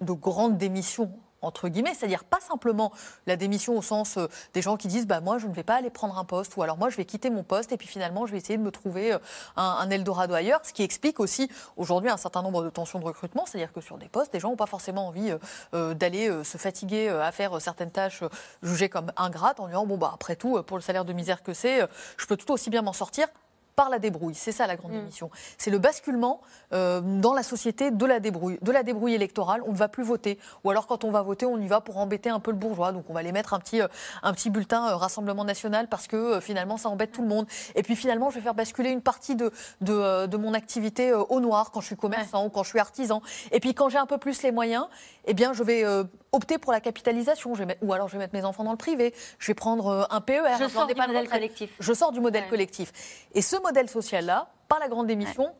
de grande démission entre guillemets, c'est-à-dire pas simplement la démission au sens euh, des gens qui disent bah moi je ne vais pas aller prendre un poste ou alors moi je vais quitter mon poste et puis finalement je vais essayer de me trouver euh, un, Eldorado ailleurs, ce qui explique aussi aujourd'hui un certain nombre de tensions de recrutement, c'est-à-dire que sur des postes, les gens n'ont pas forcément envie euh, d'aller se fatiguer à faire certaines tâches jugées comme ingrates en disant bon bah après tout pour le salaire de misère que c'est, je peux tout aussi bien m'en sortir par la débrouille. C'est ça la grande mm. émission. C'est le basculement euh, dans la société de la débrouille, de la débrouille électorale. On ne va plus voter. Ou alors quand on va voter, on y va pour embêter un peu le bourgeois. Donc on va les mettre un petit, euh, un petit bulletin euh, Rassemblement national parce que finalement ça embête tout le monde. Et puis finalement, je vais faire basculer une partie de, de, de mon activité au noir quand je suis commerçant ou quand je suis artisan. Et puis quand j'ai un peu plus les moyens, eh bien je vais opter pour la capitalisation. Je vais ou alors je vais mettre mes enfants dans le privé. Je vais prendre un PER. Je sors du modèle collectif. Je sors du modèle collectif. Et ce modèle social-là, par la grande démission,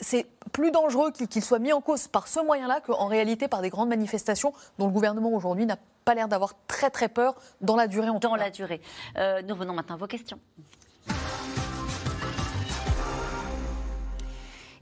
c'est plus dangereux qu'il soit mis en cause par ce moyen-là qu'en réalité par des grandes manifestations dont le gouvernement aujourd'hui n'a pas l'air d'avoir très très peur dans la durée. En dans la durée. Euh, nous venons maintenant à vos questions.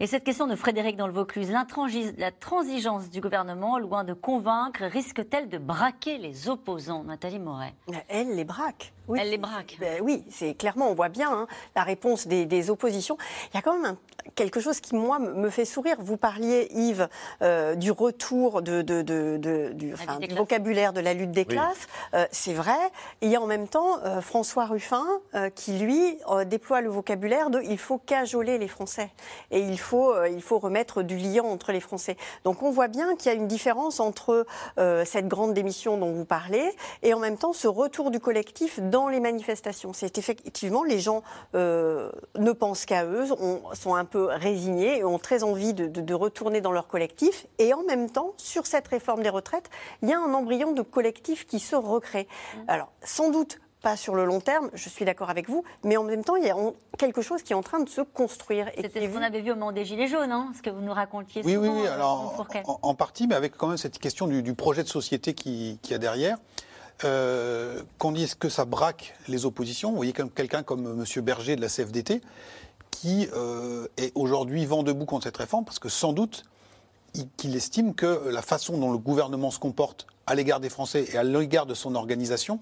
Et cette question de Frédéric dans le Vaucluse, la transigence du gouvernement, loin de convaincre, risque-t-elle de braquer les opposants? Nathalie Moret Elle les braque. Oui. Elle les braque. Ben oui, c'est clairement, on voit bien hein, la réponse des, oppositions. Il y a quand même quelque chose qui, moi, me fait sourire. Vous parliez, Yves, euh, du retour de, du, vocabulaire de la lutte des classes. Euh, c'est vrai. Et il y a en même temps euh, François Ruffin qui, lui, déploie le vocabulaire de il faut cajoler les Français. Et il faut euh, il faut remettre du lien entre les Français. Donc on voit bien qu'il y a une différence entre euh, cette grande démission dont vous parlez et en même temps ce retour du collectif dans les manifestations. C'est effectivement les gens euh, ne pensent qu'à eux, sont un peu résignés et ont très envie de, retourner dans leur collectif. Et en même temps, sur cette réforme des retraites, il y a un embryon de collectif qui se recrée. Mmh. Alors sans doute pas sur le long terme, je suis d'accord avec vous, mais en même temps, il y a quelque chose qui est en train de se construire. C'était ce qu'on avait vu au moment des Gilets jaunes, hein, ce que vous nous racontiez Oui, souvent, oui, oui. euh, Alors, en, en partie, mais avec quand même cette question du, du projet de société qui, qui y a derrière. Euh, qu'on dise que ça braque les oppositions. Vous voyez comme quelqu'un comme M. Berger de la CFDT, qui euh, est aujourd'hui vent debout contre cette réforme, parce que sans doute, il- qu'il estime que la façon dont le gouvernement se comporte à l'égard des Français et à l'égard de son organisation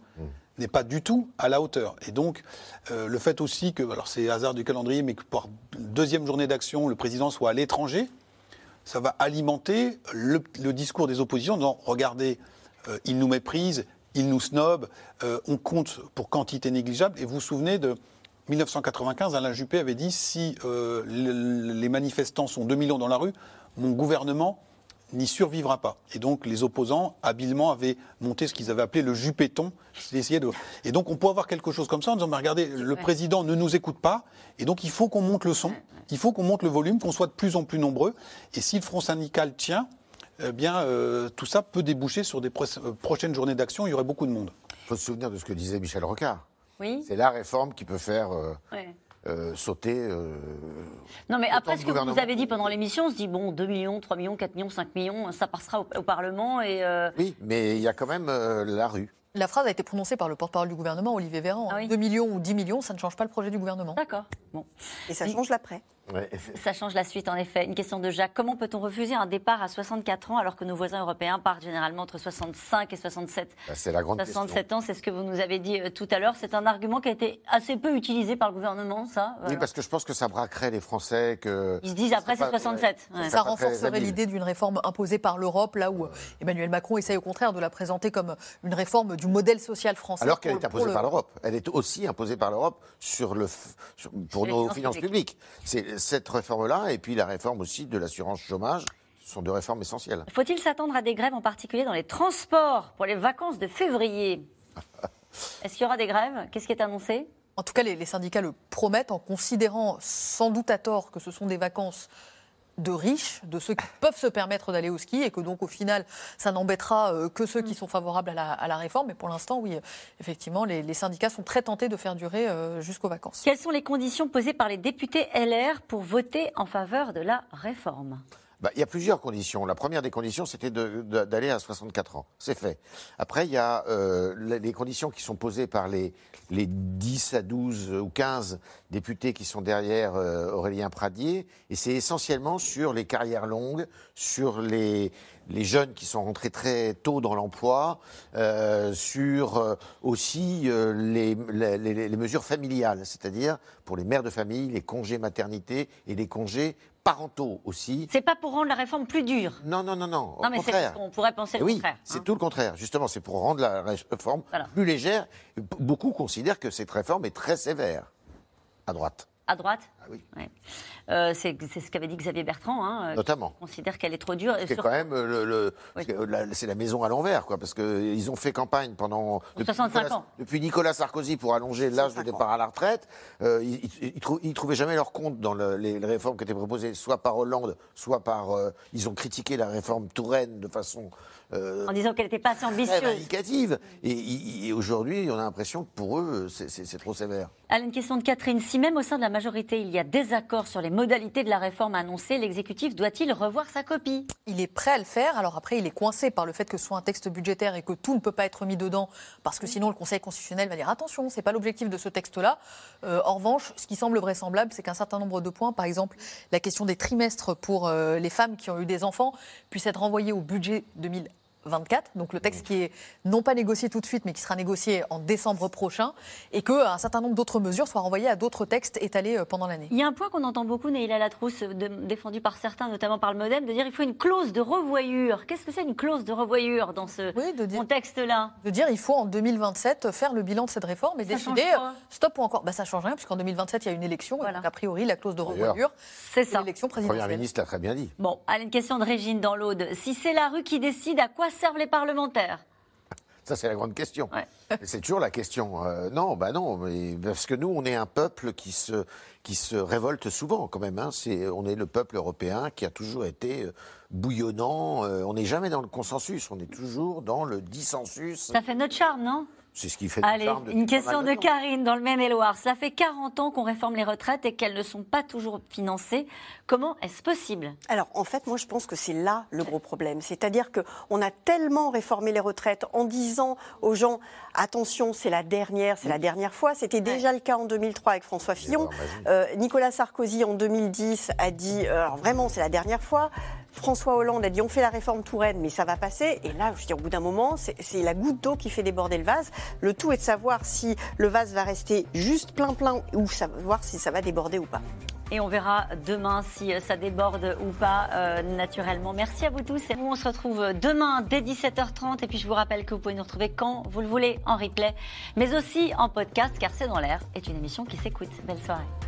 n'est pas du tout à la hauteur. Et donc, euh, le fait aussi que, alors c'est hasard du calendrier, mais que pour deuxième journée d'action, le président soit à l'étranger, ça va alimenter le, le discours des oppositions en disant regardez, euh, ils nous méprisent, ils nous snobent, euh, on compte pour quantité négligeable. Et vous vous souvenez de 1995, Alain Juppé avait dit si euh, le- les manifestants sont 2 millions dans la rue, mon gouvernement n'y survivra pas. Et donc les opposants habilement avaient monté ce qu'ils avaient appelé le de... Et donc on peut avoir quelque chose comme ça en disant mais regardez, le président ne nous écoute pas, et donc il faut qu'on monte le son, il faut qu'on monte le volume, qu'on soit de plus en plus nombreux. Et si le front syndical tient, eh bien euh, tout ça peut déboucher sur des pro- euh, prochaines journées d'action. Il y aurait beaucoup de monde. Il faut se souvenir de ce que disait Michel Rocard. Oui. C'est la réforme qui peut faire euh, Ouais. euh, sauter. euh, Non, mais après ce que vous avez dit pendant l'émission, on se dit bon, 2 millions, 3 millions, 4 millions, 5 millions, ça passera au, au Parlement et. euh, Oui, mais il y a quand même euh, la rue. La phrase a été prononcée par le porte-parole du gouvernement, Olivier Véran. 2 millions ou 10 millions, ça ne change pas le projet du gouvernement. D'accord. Bon. Et ça change l'après. Ça change la suite, en effet. Une question de Jacques. Comment peut-on refuser un départ à 64 ans alors que nos voisins européens partent généralement entre 65 et 67 Bah, c'est la grande 67 ans, c'est ce que vous nous avez dit euh, tout à l'heure. C'est un argument qui a été assez peu utilisé par le gouvernement, ça. Oui, Voilà. parce que je pense que ça braquerait les Français. Que Ils se disent après, c'est pas- 67. ouais, Ouais. c'est Ça renforcerait l'idée d'une réforme imposée par l'Europe, là où euh, Emmanuel Macron essaye au contraire de la présenter comme une réforme du modèle social français. Alors qu'elle est imposée le- par l'Europe. Elle est aussi imposée par l'Europe sur le, f- sur- pour nos finances publiques. C'est cette réforme-là et puis la réforme aussi de l'assurance chômage sont deux réformes essentielles. Faut-il s'attendre à des grèves, en particulier dans les transports, pour les vacances de février Est-ce qu'il y aura des grèves? Qu'est-ce qui est annoncé? En tout cas, les, les syndicats le promettent en considérant sans doute à tort que ce sont des vacances de riches, de ceux qui peuvent se permettre d'aller au ski et que donc au final, ça n'embêtera euh, que ceux qui sont favorables à la, à la réforme. Mais pour l'instant, oui, euh, effectivement, les, les syndicats sont très tentés de faire durer euh, jusqu'aux vacances. Quelles sont les conditions posées par les députés LR pour voter en faveur de la réforme? Bah, il y a plusieurs conditions. La première des conditions, c'était d'aller à 64 ans. C'est fait. Après, il y a euh, les conditions qui sont posées par les, les 10 à 12 ou 15 députés qui sont derrière euh, Aurélien Pradier. Et c'est essentiellement sur les carrières longues, sur les, les jeunes qui sont rentrés très tôt dans l'emploi, euh, sur euh, aussi euh, les- les- les mesures familiales, c'est-à-dire pour les mères de famille, les congés maternité et les congés parentaux aussi. C'est pas pour rendre la réforme plus dure Non, non, non, non. Non, mais c'est qu'on pourrait penser le oui, contraire. hein. c'est tout le contraire. Justement, c'est pour rendre la réforme plus légère. Beaucoup considèrent que cette réforme est très sévère à droite. À droite? Oui. Ouais. Euh, c'est ce qu'avait dit Xavier Bertrand. Hein, euh, Notamment. qui considère qu'elle est trop dure. C'est sur- quand même euh, le, c'est la maison à l'envers, quoi, parce que ils ont fait campagne pendant depuis 65 Nicolas, ans. depuis Nicolas Sarkozy pour allonger l'âge de départ à la retraite. Euh, ils, ils- trou- ils trouvaient jamais leur compte dans le- les, les réformes qui étaient proposées, soit par Hollande, soit par. euh, ils ont critiqué la réforme Touraine de façon En disant qu'elle n'était pas assez ambitieuse. vindicative. Et, et- aujourd'hui, on a l'impression que pour eux, c'est- trop sévère. Alain, une question de Catherine. Si même au sein de la majorité, il y a désaccord sur les modalités de la réforme annoncée, l'exécutif doit-il revoir sa copie? Il est prêt à le faire. Alors après, il est coincé par le fait que ce soit un texte budgétaire et que tout ne peut pas être mis dedans, parce que sinon le Conseil constitutionnel va dire attention, c'est pas l'objectif de ce texte-là. Euh, en revanche, ce qui semble vraisemblable, c'est qu'un certain nombre de points, par exemple la question des trimestres pour euh, les femmes qui ont eu des enfants, puisse être renvoyée au budget 2024. Donc le texte qui est non pas négocié tout de suite, mais qui sera négocié en décembre prochain, et qu'un certain nombre d'autres mesures soient renvoyées à d'autres textes étalés euh, pendant l'année. Il y a un point qu'on entend beaucoup, Neila Latrousse, de- défendu par certains, notamment par le Modem, de dire qu'il faut une clause de revoyure. Qu'est-ce que c'est une clause de revoyure dans ce contexte-là? de dire il faut en 2027 faire le bilan de cette réforme et Ça décider quoi? stop ou encore. Bah, ça change rien puisqu'en 2027 il y a une élection et donc, a priori la clause de revoyure c'est ça. L'élection Le présidentielle. Premier ministre l'a très bien dit. Bon, allez, une question de Régine dans l'Aude. Si c'est la rue qui décide, à quoi servent les parlementaires Ça, c'est la grande question. C'est toujours la question. Euh, non, bah non, mais parce que nous, on est un peuple qui se, qui se révolte souvent, quand même. hein. On est le peuple européen qui a toujours été euh, bouillonnant. Euh, on n'est jamais dans le consensus, on est toujours dans le dissensus. Ça fait notre charme, non? C'est ce qui fait Allez, une question de Karine dans le Maine-et-Loire. Cela fait 40 ans qu'on réforme les retraites et qu'elles ne sont pas toujours financées. Comment est-ce possible? Alors, en fait, moi, je pense que c'est là le gros problème. C'est-à-dire qu'on a tellement réformé les retraites en disant aux gens attention, c'est la dernière, c'est la dernière fois. C'était déjà le cas en 2003 avec François Fillon. Euh, Nicolas Sarkozy, en 2010, a dit euh, alors vraiment, c'est la dernière fois. François Hollande a dit on fait la réforme Touraine, mais ça va passer. Et là, je dis, au bout d'un moment, c'est la goutte d'eau qui fait déborder le vase. Le tout est de savoir si le vase va rester juste plein plein ou voir si ça va déborder ou pas. Et on verra demain si euh, ça déborde ou pas euh, naturellement. Merci à vous tous. On se retrouve demain dès 17h30. Et puis, je vous rappelle que vous pouvez nous retrouver quand vous le voulez en replay, mais aussi en podcast, car C'est dans l'air est une émission qui s'écoute. Belle soirée.